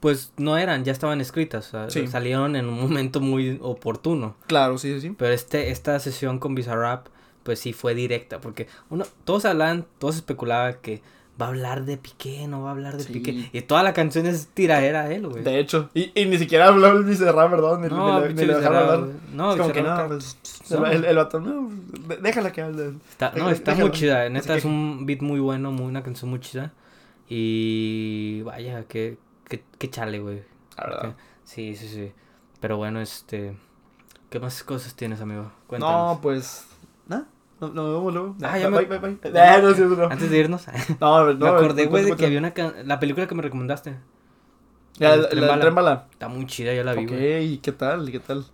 pues no eran, ya estaban escritas, Sí. salieron en un momento muy oportuno. Claro, sí, sí, sí. Pero este, esta sesión con Bizarrap, pues sí fue directa, porque uno, todos hablaban, todos especulaban que va a hablar de Piqué, no va a hablar de Sí. Piqué, y toda la canción es tiradera a él, güey. De hecho. Y, y ni siquiera habló el Bizarrap, ¿verdad? Ni, No, ni, dejaron hablar. No, es como que no, pues, no. el, el, vato, no, déjala que hable. Está- no, Déjala- está muy chida. Neta, que- es un beat muy bueno, muy, una canción muy chida. Y vaya, que, que, que chale, güey. La verdad. Sí, sí, sí. Pero bueno, este... ¿Qué más cosas tienes, amigo? No, Cuéntanos. pues. ¿Nah? No, no, vemos luego. Ah, Bye, ya me- bye, bye, bye. Ah, no, sí, no. Antes de irnos, No, no, me acordé, güey, de que había una... can- La película que me recomendaste. Ya, El la. Está muy chida, ya la vi, Ok, güey. ¿y qué tal? ¿Y qué tal?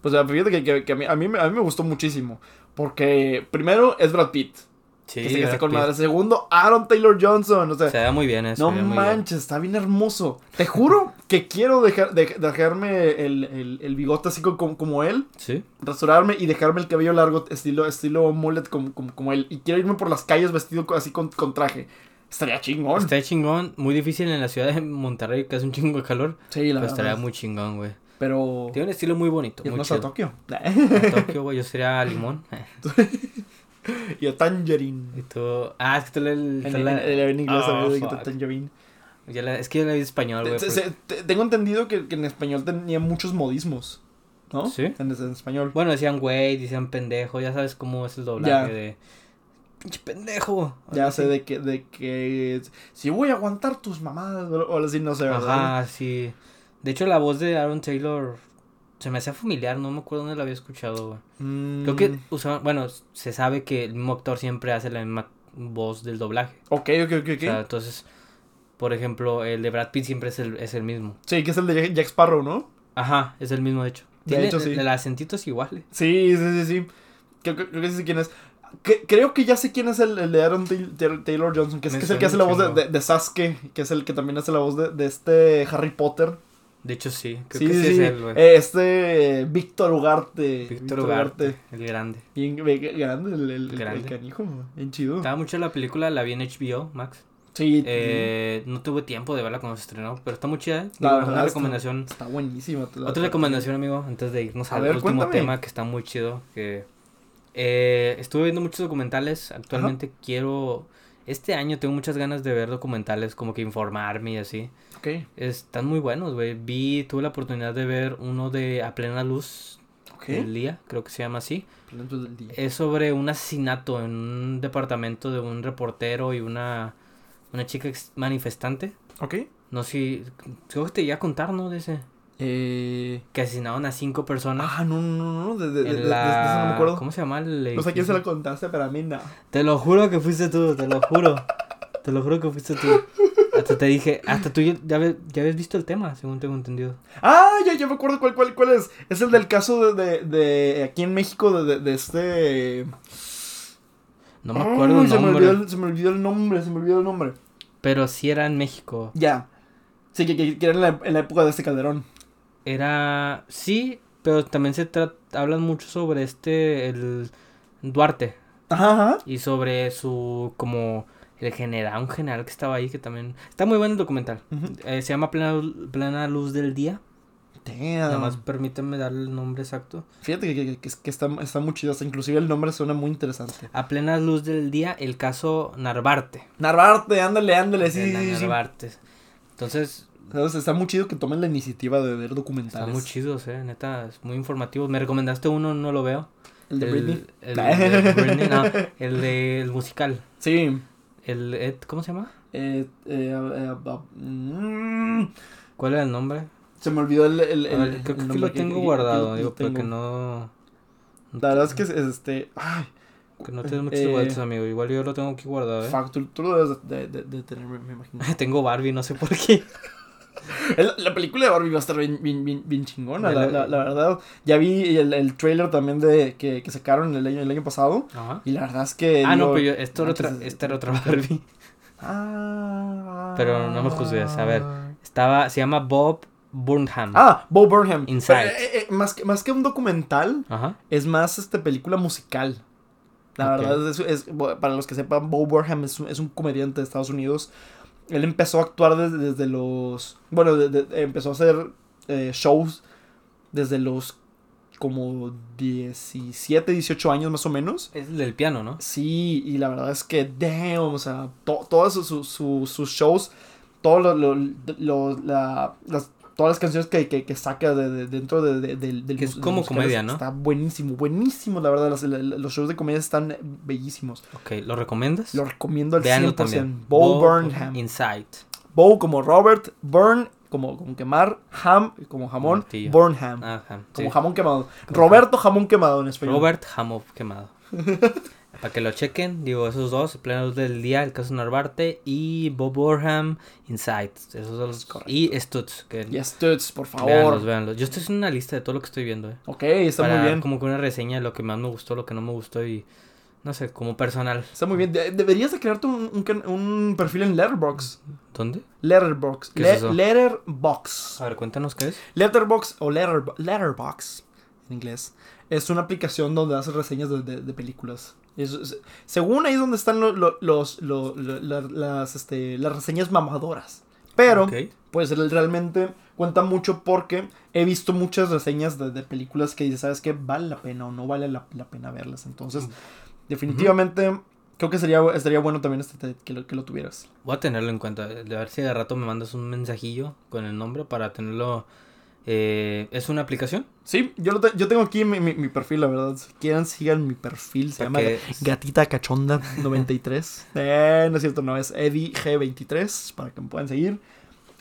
Pues o sea, fíjate que, que, que a, mí, a, mí, a mí me gustó muchísimo. Porque primero es Brad Pitt. Sí, que se con madre. Segundo, Aaron Taylor Johnson. O sea, Se ve muy bien eso. no muy bien. manches, está bien hermoso. Te juro que quiero dejar, de- dejarme el, el, el bigote así co- como, como él. Sí. Rasurarme y dejarme el cabello largo, estilo, estilo mullet como, como, como él. Y quiero irme por las calles vestido así con, con traje. Estaría chingón. Está chingón, muy difícil en la ciudad de Monterrey, que hace un chingo de calor. Sí, la Pero verdad. estaría muy chingón, güey. Pero. Tiene un estilo muy bonito, muy Irnos a chido. Tokio. A Tokio, güey, yo sería limón. y a Tangerine. y tú... Ah, es que tú le... En, tú en, la- en- en inglés Oh, había dicho fuck. Tangerine. La- Es que yo la vi en español, güey. Porque- te- tengo entendido que, que en español tenía muchos modismos. ¿No? ¿Sí? En, en español. Bueno, decían güey, decían pendejo, ya sabes cómo es el doblaje Ya. de... Pinche pendejo. Ya sé de que, de que si voy a aguantar tus mamadas o así, no sé, ¿verdad? Ajá, sí. De hecho, la voz de Aaron Taylor se me hacía familiar, no me acuerdo dónde la había escuchado. Mm, Creo que usaban, bueno, se sabe que el mismo actor siempre hace la misma voz del doblaje. Ok, ok, ok, ok. O sea, entonces, por ejemplo, el de Brad Pitt siempre es el, es el mismo. sí, que es el de Jack- Sparrow, ¿no? Ajá, es el mismo, de hecho. De hecho, sí. el, el acentito es igual. eh. Sí, sí, sí, sí. Creo, creo- creo que sí sé quién es. Que- creo que ya sé quién es el, el de Aaron Taylor, Johnson, que es, Me que es el que hace la voz de, de Sasuke, que es el que también hace la voz de, de este Harry Potter. De hecho, sí. Creo sí, que sí, sí, es él, güey. Este Víctor Ugarte. Víctor Ugarte, el grande. Bien grande el, el, el- Grande. el canijo, bien chido. Estaba mucho la película, la vi en HBO, Max. Sí, Eh, no tuve tiempo de verla cuando se estrenó, pero está muy chida. ¿eh? La verdad una está- recomendación. está buenísima. te la- Otra recomendación, amigo, antes de irnos A al ver, último cuéntame. tema que está muy chido. Que eh, estuve viendo muchos documentales. Actualmente quiero. Este año tengo muchas ganas de ver documentales, como que informarme y así. Ok, Están muy buenos, güey. Vi, tuve la oportunidad de ver uno de A Plena Luz del Día, creo que se llama así. Planetas del día. Es sobre un asesinato en un departamento de un reportero y una, una chica manifestante. Ok. No sé, si- creo que te iba a contar, ¿no? De ese. Eh... Que asesinaron a cinco personas. Ah, no, no, no, de, de, de, en de- de la... eso no me acuerdo. ¿Cómo se llama el No sé a quién se la contaste, pero a mí no. Te lo juro que fuiste tú, te lo juro. te lo juro que fuiste tú. Hasta te dije, hasta tú ya, ya, habías- ya habías visto el tema, según tengo entendido. Ah, ya, ya me acuerdo cuál, cuál, cuál es. Es el del caso de, de, de aquí en México, de, de, de este... No me acuerdo Ay, el se me, nombre. olvidó el, se me olvidó el nombre, se me olvidó el nombre. Pero sí era en México. Ya. Sí, que, que, que era en la, en la época de este Calderón. Era. Sí, pero también se trata. Hablan mucho sobre este. El. Duarte. Ajá, ajá. Y sobre su. Como. El general. Un general que estaba ahí que también. Está muy bueno el documental. Eh, se llama Plena, Plena Luz del Día. Nada Damn. más permítanme darle el nombre exacto. Fíjate que, que, está, está muy chido. Inclusive el nombre suena muy interesante. A plena luz del día, el caso Narvarte. Narvarte, ándale, ándale, sí, sí, sí. Narvarte. Entonces, Está muy chido que tomen la iniciativa de ver están documentales. muy chidos, eh. Neta, es muy informativo. Me recomendaste uno, no lo veo. El de Britney. El, de Britney, no, el de el musical. Sí. El, Ed- ¿Cómo se llama? Eh, eh, mm, ¿Cuál era el nombre? se me olvidó el, el, el- ver, el creo que lo tengo que- guardado, que digo, lo pero que tengo. no... La verdad es que es, es este. Ay, Que no tienes muchos eh, amigo. Igual yo lo tengo aquí guardado, eh. fuck, tú, tú lo debes de, de- de tener, me imagino. tengo Barbie, no sé por qué. La película de Barbie va a estar bien, bien, bien, bien chingona, la, la- la- la verdad. Ya vi el, el trailer también de que, que sacaron el año, el año pasado. Ajá. Y la verdad es que. Ah, no, pero yo, esto era otra, es- esta era otra Barbie. Ah. Pero no me juzgues, a ver. Estaba, se llama Bob Burnham. Ah, Bo Burnham. Inside. Pero, eh, eh, más, que, más que un documental, Ajá. es más este película musical. La verdad es, es- para los que sepan, Bo Burnham es un comediante de Estados Unidos. Él empezó a actuar desde, desde los... Bueno, de- de- empezó a hacer eh, shows desde los como 17, 18 años más o menos. Es el del piano, ¿no? Sí, y la verdad es que, damn, o sea, to- todos sus- sus- sus- shows, todo lo, lo- lo- la- las, todas las canciones que, que, que saca de, de- dentro de, de- del, Que es como comedia, ¿no? Está buenísimo, buenísimo, la verdad, los shows de comedia están bellísimos. Ok, ¿lo recomiendas? Lo recomiendo al Véanlo 100%. también. Bo Burnham. Inside. Bo como Robert, Burn como, como quemar, Ham como jamón, Martillo. Burnham Ajá, como sí. jamón quemado. Como Roberto jamón quemado en español. Robert Hamov quemado. Para que lo chequen, digo, esos dos, Plena Luz del Día, el caso Narvarte y Bob Burnham Inside. Esos dos. correcto. Y Stutz, que Yes, dudes, por favor. véanlos, véanlos. Yo estoy haciendo una lista de todo lo que estoy viendo, eh. Ok, está Para muy bien. Como que una reseña de lo que más me gustó, lo que no me gustó y no sé, como personal. Está muy bien. De- deberías de crearte un, un, un perfil en Letterboxd. ¿Dónde? Letterboxd. ¿Qué Le- es eso? Letterboxd. A ver, cuéntanos qué es. Letterboxd o Letter, Letterboxd en inglés. Es una aplicación donde haces reseñas de, de- de películas. Es- según ahí es donde están lo- lo- los, lo- lo- la- las, este, las reseñas mamadoras. Pero, Ok. pues realmente cuenta mucho porque he visto muchas reseñas de, de películas que dices, ¿sabes qué? Vale la pena o no vale la, la pena verlas. Entonces, definitivamente, creo que sería, estaría bueno también este, te- que, lo, que lo tuvieras. Voy a tenerlo en cuenta. De ver si de rato me mandas un mensajillo con el nombre para tenerlo. Eh, ¿Es una aplicación? Sí, yo, lo te- yo tengo aquí mi, mi- mi perfil, la verdad. Si quieren, sigan mi perfil. Se llama Gatita Cachonda 93. eh, no es cierto, no, es Eddie G23 para que me puedan seguir.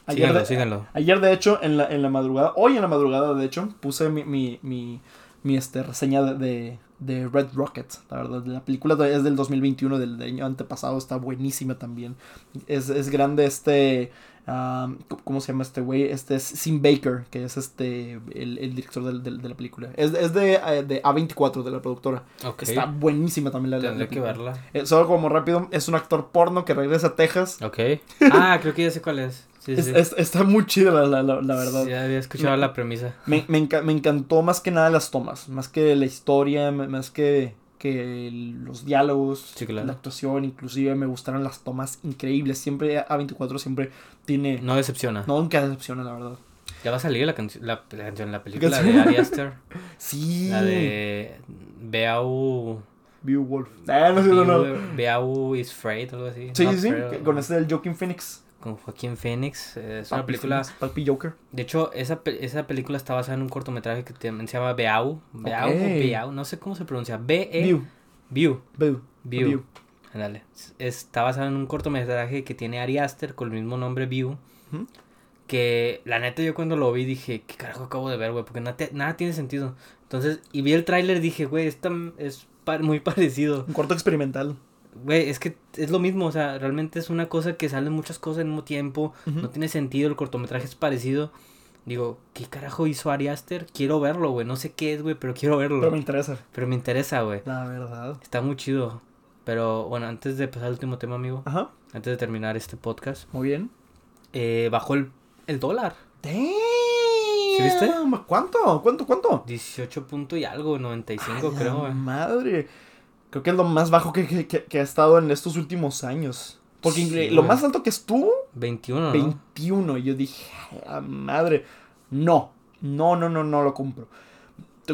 Ayer, Síganlo, de, síganlo. ayer, de hecho, en la, en la madrugada, hoy en la madrugada, de hecho, puse mi, mi, mi, mi, este, reseña de, de, Red Rocket. La verdad, la película es del 2021, del, del año antepasado, está buenísima también. Es, es grande este... um, ¿Cómo se llama este güey? Este es Sim Baker, que es este el, el director de la película. Es, es de, eh, de A24, de la productora. Ok. Está buenísima también la, Tendré la que verla. Eh, solo como rápido, es un actor porno que regresa a Texas. Ok. Ah, creo que ya sé cuál es. Sí, Es- sí. es- está muy chida la, la, la- la verdad. Ya había escuchado la premisa. Me, me, enca- me encantó más que nada las tomas, más que la historia, más que, que los diálogos, Sí, claro. la actuación, inclusive me gustaron las tomas increíbles. Siempre A24 siempre tiene... No decepciona. No, nunca decepciona, la verdad. Ya va a salir la canción, la, la canción, la película de Ari Aster. Sí. La de Beau. Beowulf. Ah, no sé, no, no. Beau is Afraid, algo así. Sí, sí, sí. Con este del Joaquin Phoenix. Con Joaquín Phoenix. eh, Es una Papi película. Phoenix, Papi Joker. De hecho, esa, esa película está basada en un cortometraje que también se llama Beau. Beau o Beau, no sé cómo se pronuncia. View. Beau. View. View. View. Ándale. Está basado en un cortometraje que tiene Ari Aster con el mismo nombre View. Que la neta yo cuando lo vi dije, ¿qué carajo acabo de ver, güey? Porque nada, nada tiene sentido. Entonces, y vi el tráiler dije, güey, esta es muy parecido. Un corto experimental. Güey, es que es lo mismo, o sea, realmente es una cosa que salen muchas cosas al mismo tiempo, no tiene sentido, el cortometraje es parecido. Digo, ¿qué carajo hizo Ari Aster? Quiero verlo, güey, no sé qué es, güey, pero quiero verlo. Pero me interesa. Pero me interesa, güey. La verdad. Está muy chido. Pero bueno, antes de pasar al último tema, amigo. Ajá. Antes de terminar este podcast. Muy bien. Eh, bajó el, el dólar. ¡Damn! ¿Sí viste? ¿Cuánto? ¿Cuánto? ¿Cuánto? 18 punto y algo, 95 creo, güey. Madre. Creo que es lo más bajo que, que, ha estado en estos últimos años. Porque lo más alto que estuvo. 21, ¿no? 21. Y yo dije, madre. No. No, no, no, no lo compro.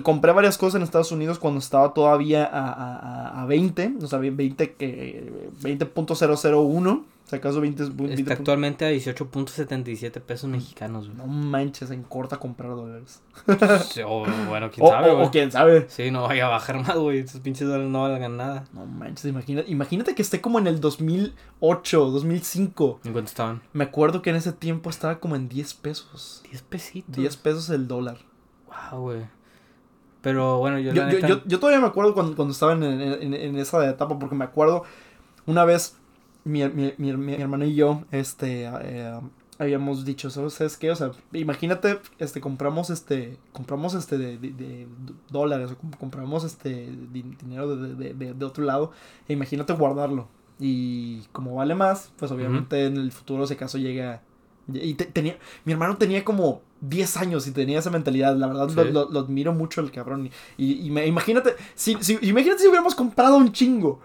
Compré varias cosas en Estados Unidos cuando estaba todavía a, a, a 20. O sea, 20 que. 20.001 acaso 20, 20 Está actualmente a 18.77 pesos mexicanos, No manches, en corta comprar dólares. o bueno, quién sabe, o, quién sabe. Sí, no vaya a bajar más, güey. Estos pinches dólares no valgan nada. No manches, imagínate, imagínate que esté como en el 2008, 2005. ¿En cuánto estaban? Me acuerdo que en ese tiempo estaba como en 10 pesos. 10 pesitos. 10 pesos el dólar. Wow, güey. Pero bueno, yo, yo, yo, yo, todavía me acuerdo cuando, cuando estaba en, en, en, esa etapa, porque me acuerdo una vez mi, mi, mi, mi hermano y yo, este, eh, habíamos dicho, ¿sabes qué? O sea, imagínate, este, compramos, este, compramos, este, de, de, dólares, o compramos, este, dinero de, de, de, otro lado, e imagínate guardarlo. Y como vale más, pues obviamente en el futuro, si acaso llega... Y tenía, mi hermano tenía como 10 años y tenía esa mentalidad. La verdad, lo, lo, admiro mucho el cabrón. Y, y, me, imagínate, si, si, imagínate si hubiéramos comprado un chingo.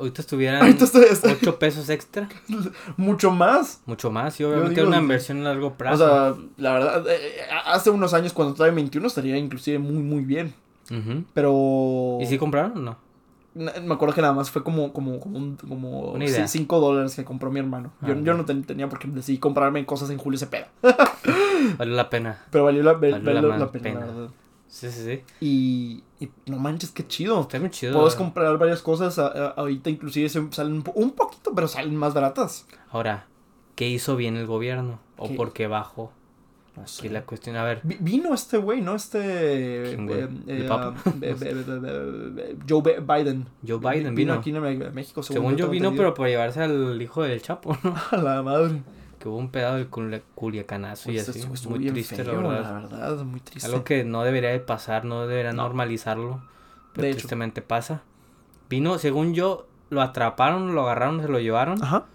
Ahorita estuvieran Ahorita 8 pesos extra. Mucho más. Mucho más, y obviamente una inversión a largo plazo. O sea, la verdad, eh, eh, hace unos años cuando estaba en 21 estaría inclusive muy, muy bien. Pero... ¿Y si compraron o no? Me acuerdo que nada más fue como, como, como, como 5 dólares que compró mi hermano. yo, ah, yo no tenía porque decidí comprarme cosas en Julio Cepeda. valió la pena. Pero valió la, valió la, pena, la verdad. Sí, sí, sí. Y, y no manches, qué chido. Está muy chido. Puedes comprar varias cosas. ahorita inclusive salen un poquito, pero salen más baratas. Ahora, ¿qué hizo bien el gobierno? ¿O por qué bajó? Aquí la cuestión, a ver. vino este güey, ¿no? Este. Joe Biden. Joe Biden vino. aquí en México, según, según yo. vino, pero por llevarse al hijo del Chapo, ¿no? A la madre que hubo un pedazo de culiacanazo y pues así. muy triste, la, verdad. la verdad. muy triste. Algo que no debería de pasar, no debería normalizarlo. Pero tristemente pasa. Vino, según yo, lo atraparon, lo agarraron, se lo llevaron. Ajá.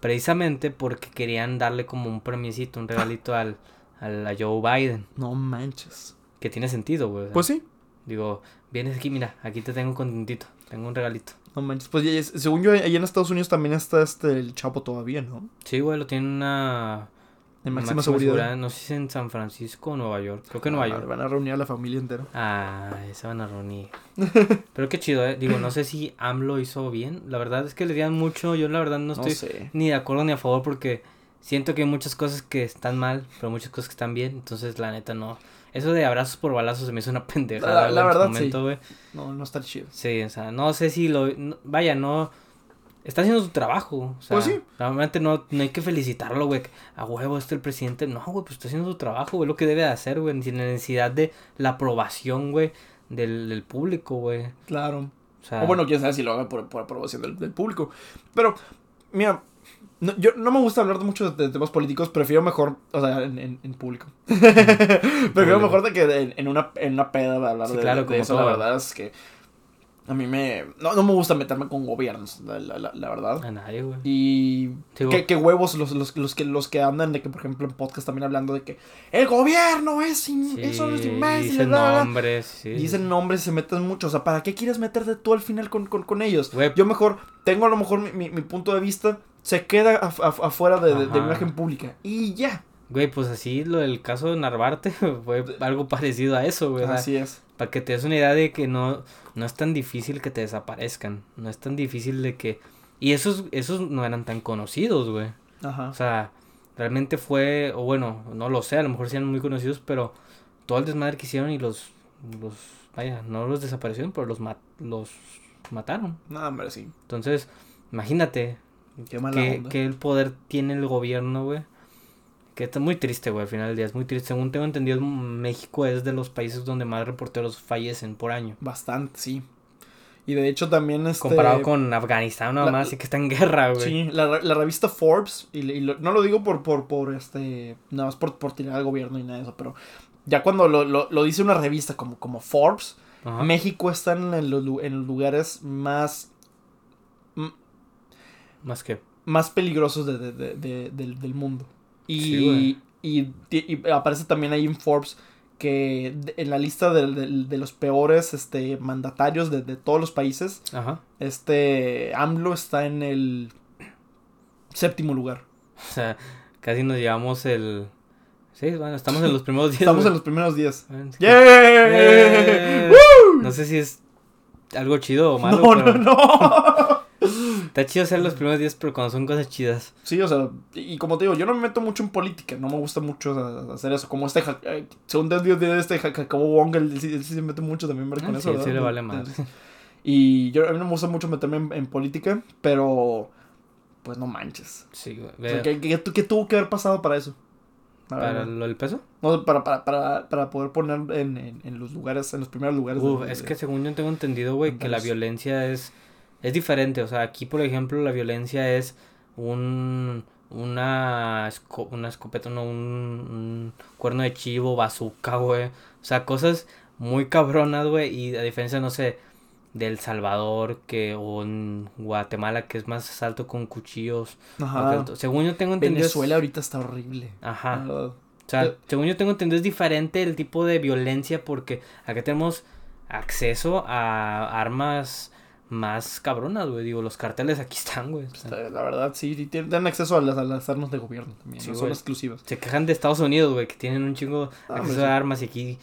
Precisamente porque querían darle como un premisito, un regalito al, al, a Joe Biden. No manches. Que tiene sentido, güey. pues sí. Digo, vienes aquí, mira, aquí te tengo contentito, tengo un regalito. No manches, pues según yo, ahí en Estados Unidos también está este el Chapo todavía, ¿no? Sí, güey, lo tiene una... En máxima, seguridad. No sé si es en San Francisco o Nueva York. Creo que en Nueva ah, York. Van a reunir a la familia entera. Ah, se van a reunir. Pero qué chido, ¿eh? Digo, no sé si AMLO hizo bien. La verdad es que le dieron mucho. Yo la verdad no estoy ni de acuerdo ni a favor porque siento que hay muchas cosas que están mal, pero muchas cosas que están bien. Entonces, la neta, no. Eso de abrazos por balazos se me hizo una pendejada. La, verdad, momento, sí. No, no está chido. Sí, o sea, no sé si lo. vaya, no. Está haciendo su trabajo. O sea, pues sí. Realmente no, no hay que felicitarlo, güey. A huevo, este el presidente. No, güey, pues está haciendo su trabajo, güey. Lo que debe de hacer, güey. Sin necesidad de la aprobación, güey, del, del público, güey. Claro. O, sea, o bueno, quién sabe si lo haga por, por aprobación del, del público. Pero, mira, no, yo no me gusta hablar mucho de, temas políticos, prefiero mejor, o sea, en, en, público. prefiero mejor de que en, una, en una peda hablar de, claro, de eso. La verdad es que a mí me. No, no me gusta meterme con gobiernos, la, la, la verdad. A nadie, güey. Y. ¿Qué, huevos los, los, los, que, los que andan de que, por ejemplo, en podcast también hablando de que el gobierno es. eso es inmenso. Dicen nombres, sí. Dicen nombres y se meten mucho. O sea, ¿para qué quieres meterte tú al final con, con, con ellos? Yo mejor. Tengo a lo mejor mi, mi, punto de vista. Se queda afuera de, de, de imagen pública. Y ya. Güey, pues así lo del caso de Narvarte fue algo parecido a eso, güey. Así es. Para que te des una idea de que no, no es tan difícil que te desaparezcan. No es tan difícil de que... Y esos, esos no eran tan conocidos, güey. Ajá. O sea, realmente fue, o bueno, no lo sé, a lo mejor sí eran muy conocidos, pero todo el desmadre que hicieron y los, los vaya, no los desaparecieron, pero los, los mataron. No, hombre, sí. Entonces, imagínate Qué mala que, que el poder tiene el gobierno, güey Que está muy triste, güey, al final del día. Es muy triste. Según tengo entendido, México es de los países donde más reporteros fallecen por año. Bastante, sí. Y de hecho también este... Comparado con Afganistán nada más, y que está en guerra, güey. Sí, la, la revista Forbes, y, y lo- no lo digo por, por, por este, nada más por, por tirar al gobierno y nada de eso, pero ya cuando lo, lo, lo dice una revista como, como Forbes, Ajá. México está en los, en los lugares más, Más que. más peligrosos de, de- de- de- del, del mundo. Y, Sí, y, y aparece también ahí en Forbes que en la lista de, los peores este, mandatarios de, todos los países, Ajá. este AMLO está en el séptimo lugar. O sea, casi nos llevamos el. Sí, bueno, estamos en los primeros días. Estamos güey. en los primeros 10. Ah, es que- ¡Yeah! Eh, No sé si es algo chido o malo, No, pero no, no. está chido hacer los primeros días, pero cuando son cosas chidas. Sí, o sea, y como te digo, yo no me meto mucho en política, no me gusta mucho o sea, hacer eso. Como este, eh, según te digo, de este Ja- Jacobo Wong, él, sí- él sí se mete mucho también ¿verdad? con Ah, eso. sí, ¿verdad? sí le vale madre. Y yo a mí no me gusta mucho meterme en, en política, pero pues no manches. Sí, güey. O sea, Ve, ¿qué, qué, tu- qué tuvo que haber pasado para eso? ¿Para lo del peso? No, para, para, para, para poder poner en, en, en los lugares, en los primeros lugares. Uf, de- es que según yo tengo entendido, güey, que la violencia es, es diferente. O sea, aquí, por ejemplo, la violencia es un, una, esco- una escopeta, no, un, un cuerno de chivo, bazooka, güey. O sea, cosas muy cabronas, güey. Y a diferencia, no sé, del Salvador que, o en Guatemala, que es más asalto con cuchillos. Ajá. Según yo tengo entendido... Venezuela ahorita está horrible. Ajá. O sea, según yo tengo entendido, es diferente el tipo de violencia porque acá tenemos acceso a armas más cabronas, güey. Digo, los carteles aquí están, güey. O sea, Está- La verdad, sí, tienen acceso a las, a las armas de gobierno también. Sí, no son exclusivas. se quejan de Estados Unidos, güey, que tienen un chingo Ah, acceso a armas y aquí,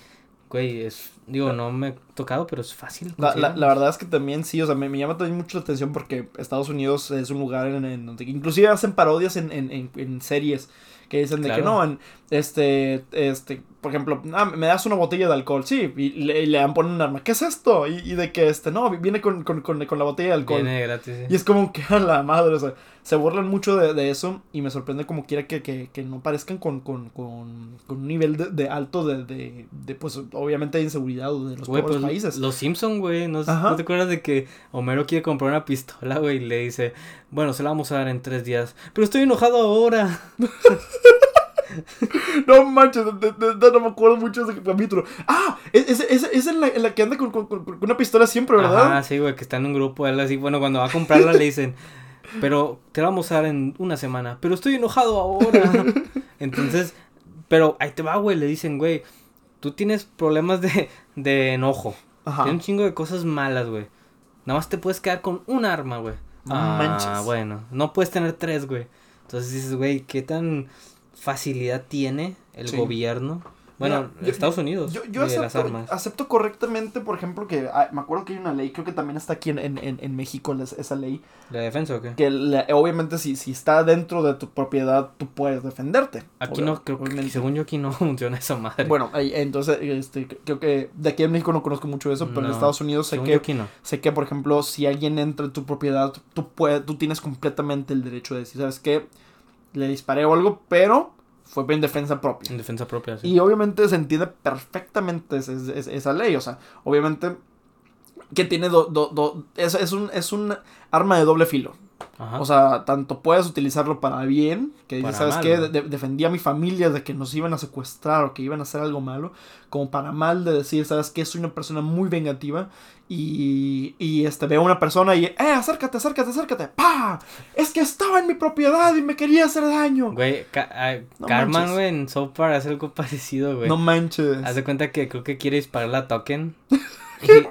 güey, es... Digo, no me he tocado, pero es fácil. La, la, la verdad es que también sí, o sea, me, me llama también mucho la atención porque Estados Unidos es un lugar en, en donde inclusive hacen parodias en, en, en, en series que dicen de que no, en, este, este, por ejemplo, ah, me das una botella de alcohol, sí, y le, y le dan ponen un arma, ¿qué es esto? Y, y de que, este, no, viene con, con, con, con la botella de alcohol. Viene gratis, sí. Y es como que a la madre, o sea, se burlan mucho de, de eso y me sorprende como quiera que, que, que no parezcan con, con, con, con un nivel de, de alto de, de, de, pues, obviamente de inseguridad de los Güey, pobres pues, países. Los Simpson, güey, ¿no, Ajá. ¿no te acuerdas de que Homero quiere comprar una pistola, güey? Y le dice, bueno, se la vamos a dar en tres días. Pero estoy enojado ahora. No manches, de- de- de- no me acuerdo mucho de ese capítulo. Ah, es, es, es, es en, la, en la que anda con, con, una pistola siempre, ¿verdad? Ajá, sí, güey, que está en un grupo, él así, bueno, cuando va a comprarla le dicen, pero te la vamos a dar en una semana, pero estoy enojado ahora. Entonces, pero ahí te va, güey, le dicen, güey, tú tienes problemas de, de enojo, Ajá. tienes un chingo de cosas malas, güey. Nada más te puedes quedar con un arma, güey. No ah, manches. bueno, no puedes tener tres, güey. Entonces dices, güey, ¿qué tan facilidad tiene el Sí. gobierno? Bueno, Mira, yo- Estados Unidos, Yo, yo de las acepto, armas. acepto correctamente, por ejemplo, que ah, me acuerdo que hay una ley, creo que también está aquí en, en, en, México les- esa ley, ¿La defensa o qué? que la- obviamente si, si está dentro de tu propiedad, tú puedes defenderte. Aquí no, creo que, según yo aquí no funciona esa madre. Bueno, entonces, este, creo que de aquí en México no conozco mucho eso, pero en Estados Unidos sé que yo aquí no. Sé que, por ejemplo, si alguien entra en tu propiedad, tú, puedes, tú tienes completamente el derecho de decir, ¿sabes qué? Le disparé o algo, pero fue en defensa propia. En defensa propia, sí. Y obviamente se entiende perfectamente esa, esa- esa ley. O sea, obviamente que tiene do, do- do- es, es un, es un arma de doble filo. Ajá. O sea, tanto puedes utilizarlo para bien, que Para ¿sabes? ¿no? De- defendí a mi familia de que nos iban a secuestrar o que iban a hacer algo malo, como para mal de decir, ¿sabes qué? Soy una persona muy vengativa y, y este, veo a una persona y, ¡eh, acércate, acércate, acércate! ¡Pa! Es que estaba en mi propiedad y me quería hacer daño. Güey, Ca- ah, No Carmen, güey, en South Park hace algo parecido, güey. No manches. Haz de cuenta que creo que quiere disparar la token.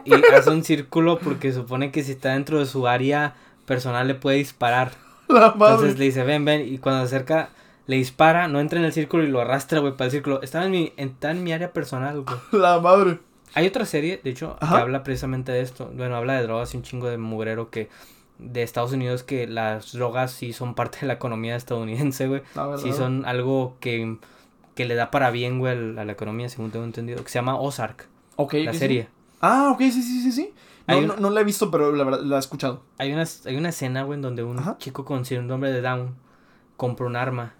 y, y hace un círculo porque supone que si está dentro de su área personal le puede disparar. La madre. Entonces le dice, ven, ven. Y cuando se acerca, le dispara, no entra en el círculo y lo arrastra, güey, para el círculo. Estaba en mi, está en mi área personal, güey. La madre. Hay otra serie, de hecho, Ajá. que habla precisamente de esto. Bueno, habla de drogas y un chingo de mugrero que de Estados Unidos que las drogas sí son parte de la economía estadounidense, güey. Sí son algo que, que le da para bien, güey, a la economía, según tengo entendido. Que se llama Ozark, Ok, la sí. serie. Ah, ok, sí, sí, sí, sí. No, no, no la he visto, pero la verdad la he escuchado. Hay una, hay una escena, güey, en donde un Ajá. chico con síndrome de Down compra un arma.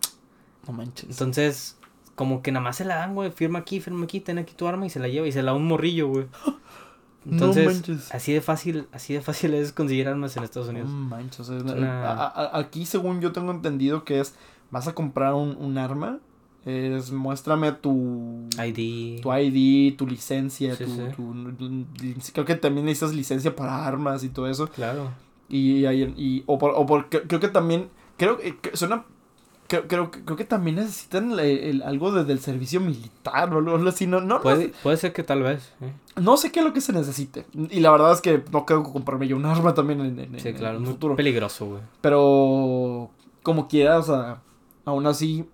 No manches. Entonces, como que nada más se la dan, güey. Firma aquí, firma aquí, ten aquí tu arma y se la lleva y se la da un morrillo, güey. Entonces, no manches. así de fácil, así de fácil es conseguir armas en Estados No Unidos. manches. o sea, una- a- a- aquí, según yo tengo entendido, que es: vas a comprar un, un arma, es muéstrame tu. ID. Tu ID, tu licencia, Sí, tu, sí. tu- Creo que también necesitas licencia para armas y todo eso. Claro. Y, hay- y o por, o por- cre- creo que también creo que suena creo, creo, creo que también necesitan el- el- algo de- del servicio militar o algo, algo así no no, Puede, puede ser que tal vez. ¿eh? no, no sé qué es lo que se necesite y la verdad es que no creo que comprarme yo un arma también en, en- Sí, en claro, el muy futuro peligroso, güey. pero como quiera o sea aún así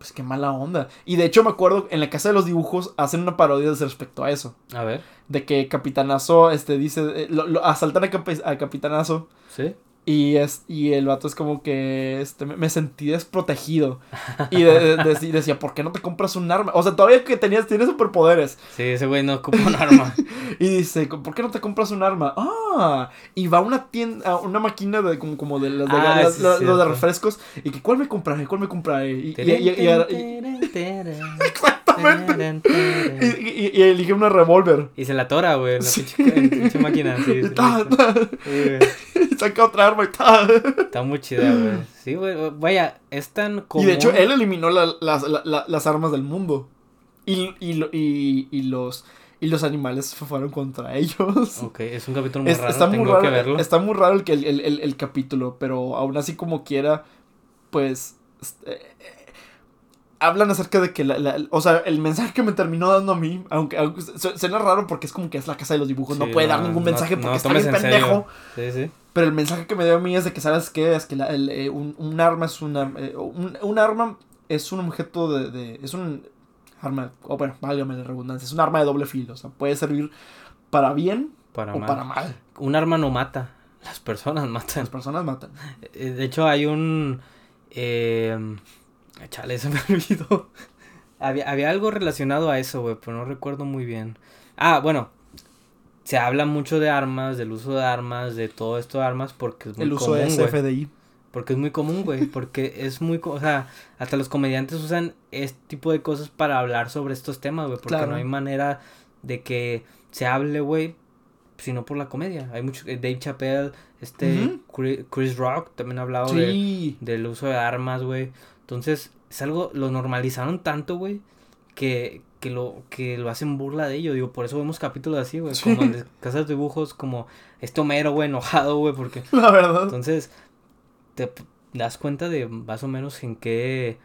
pues qué mala onda. Y de hecho me acuerdo en la casa de los dibujos hacen una parodia respecto a eso. A ver, de que Capitanazo este dice eh, lo, lo- asaltan a Capitanazo. ¿sí? Y, es, y el vato es como que este, me, sentí desprotegido. Y de- de- de- decía, ¿por qué no te compras un arma? O sea, todavía que tenías, tienes superpoderes. Sí, ese güey no ocupa un arma. Y dice, ¿por qué no te compras un arma? Ah, y va a una tienda, una máquina de como, como de las de, Ah, las- sí, las- de cierto. refrescos. Y que, ¿cuál me compraré? ¿Cuál me compraré? Y- y- y- exactamente. Y, y- y elige una revólver. Y se la tora, güey, la Sí. pinche, máquina. Sí, Ta, ta, saca otra arma y ta. Está muy chida, güey. Sí, güey. Vaya, es tan común. Y de hecho, él eliminó la- las, la- la- las armas del mundo. Y, y, lo- y, y los, y los animales fueron contra ellos. Ok, es un capítulo muy Es- raro. está, muy Tengo raro, que verlo. está muy raro el, el, el- el- el capítulo, pero aún así como quiera, pues... hablan acerca de que la, la- o sea, el mensaje que me terminó dando a mí, aunque, aunque su- suena raro porque es como que es la casa de los dibujos, no puede dar ningún mensaje no porque está tomes bien pendejo. Sí, sí. Pero el mensaje que me dio a mí es de que, ¿sabes qué? Es que la- el, eh, un, un arma es una... eh, un, un arma es un objeto de... de- es un arma... O bueno, válgame la redundancia. Es un arma de doble filo. O sea, puede servir para bien Para o mal. para mal. Un arma no mata. Las personas matan. Las personas matan. Eh, De hecho, hay un. Eh, chale, se me olvidó. había, había algo relacionado a eso, güey, pero no recuerdo muy bien. Ah, bueno. Se habla mucho de armas, del uso de armas, de todo esto de armas, porque es muy El uso común. SFDI. Porque es muy común, güey. Porque es muy. O sea, hasta los comediantes usan este tipo de cosas para hablar sobre estos temas, güey. Porque Claro. no hay manera de que se hable, güey, sino por la comedia. Hay mucho. eh, Dave Chappelle, este. Chris Rock también ha hablado de, del uso de armas, güey. Entonces, es algo. Lo normalizaron tanto, güey. Que, que, lo, que lo hacen burla de ello. Digo, por eso vemos capítulos así, güey. Sí. Como de Casas de Dibujos, como este Homero, güey, enojado, güey. Porque La verdad. entonces, te das cuenta de más o menos en qué,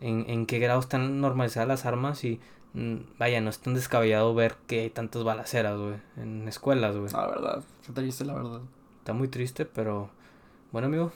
en, en qué grado están normalizadas las armas y mm, vaya, no es tan descabellado ver que hay tantas balaceras, güey, en escuelas, güey. La verdad. Qué triste, la verdad. Está muy triste, pero bueno, amigo,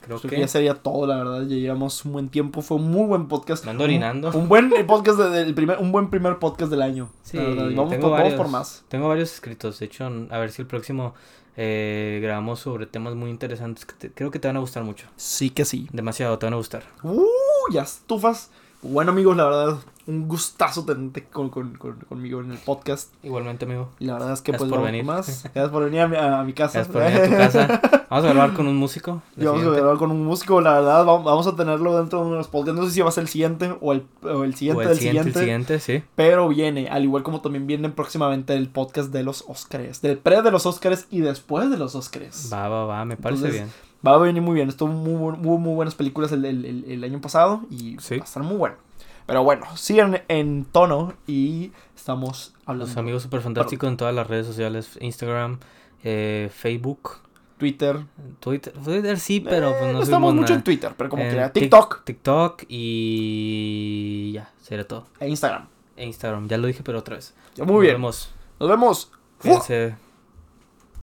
creo Creo que que ya sería todo, la verdad. Ya llevamos un buen tiempo. Fue un muy buen podcast. Me ando orinando. Un, un buen podcast de- del primer, un buen primer podcast del año. Sí, la verdad. Y vamos, tengo por, vamos varios. por más. tengo varios escritos, de hecho, a ver si el próximo eh, grabamos sobre temas muy interesantes que te- creo que te van a gustar mucho. Sí que sí. Demasiado, te van a gustar. Uh, ya estufas. Bueno, amigos, la verdad, un gustazo tenerte con, con- con- conmigo en el podcast. Igualmente, amigo. Y la verdad es que Gracias pues por venir. más. Gracias por venir a mi, a mi casa. Gracias por venir a tu casa. Vamos a grabar con un músico. vamos a grabar con un músico, la verdad, vamos, vamos a tenerlo dentro de uno de los podcasts. No sé si va a ser el siguiente o el, o el siguiente O el del siguiente, siguiente. el siguiente, sí. Pero viene, al igual como también viene próximamente el podcast de los Oscars. Del pre de los Oscars y después de los Oscars. Va, va, va, me parece Entonces, bien. Va a venir muy bien. Estuvo muy, muy, muy buenas películas el, el- el- el año pasado y Sí. va a estar muy bueno. Pero bueno, sigan en tono y estamos hablando. Los amigos super fantásticos en todas las redes sociales, Instagram, eh, Facebook, Twitter. Twitter, Twitter sí, pero Eh, pues no estamos mucho nada. en Twitter, pero como En quiera. Tik- TikTok TikTok y ya, será todo. e Instagram. E Instagram, ya lo dije, pero otra vez. Ya, muy Nos bien. vemos. Nos vemos. ¡Fu! Cuídense.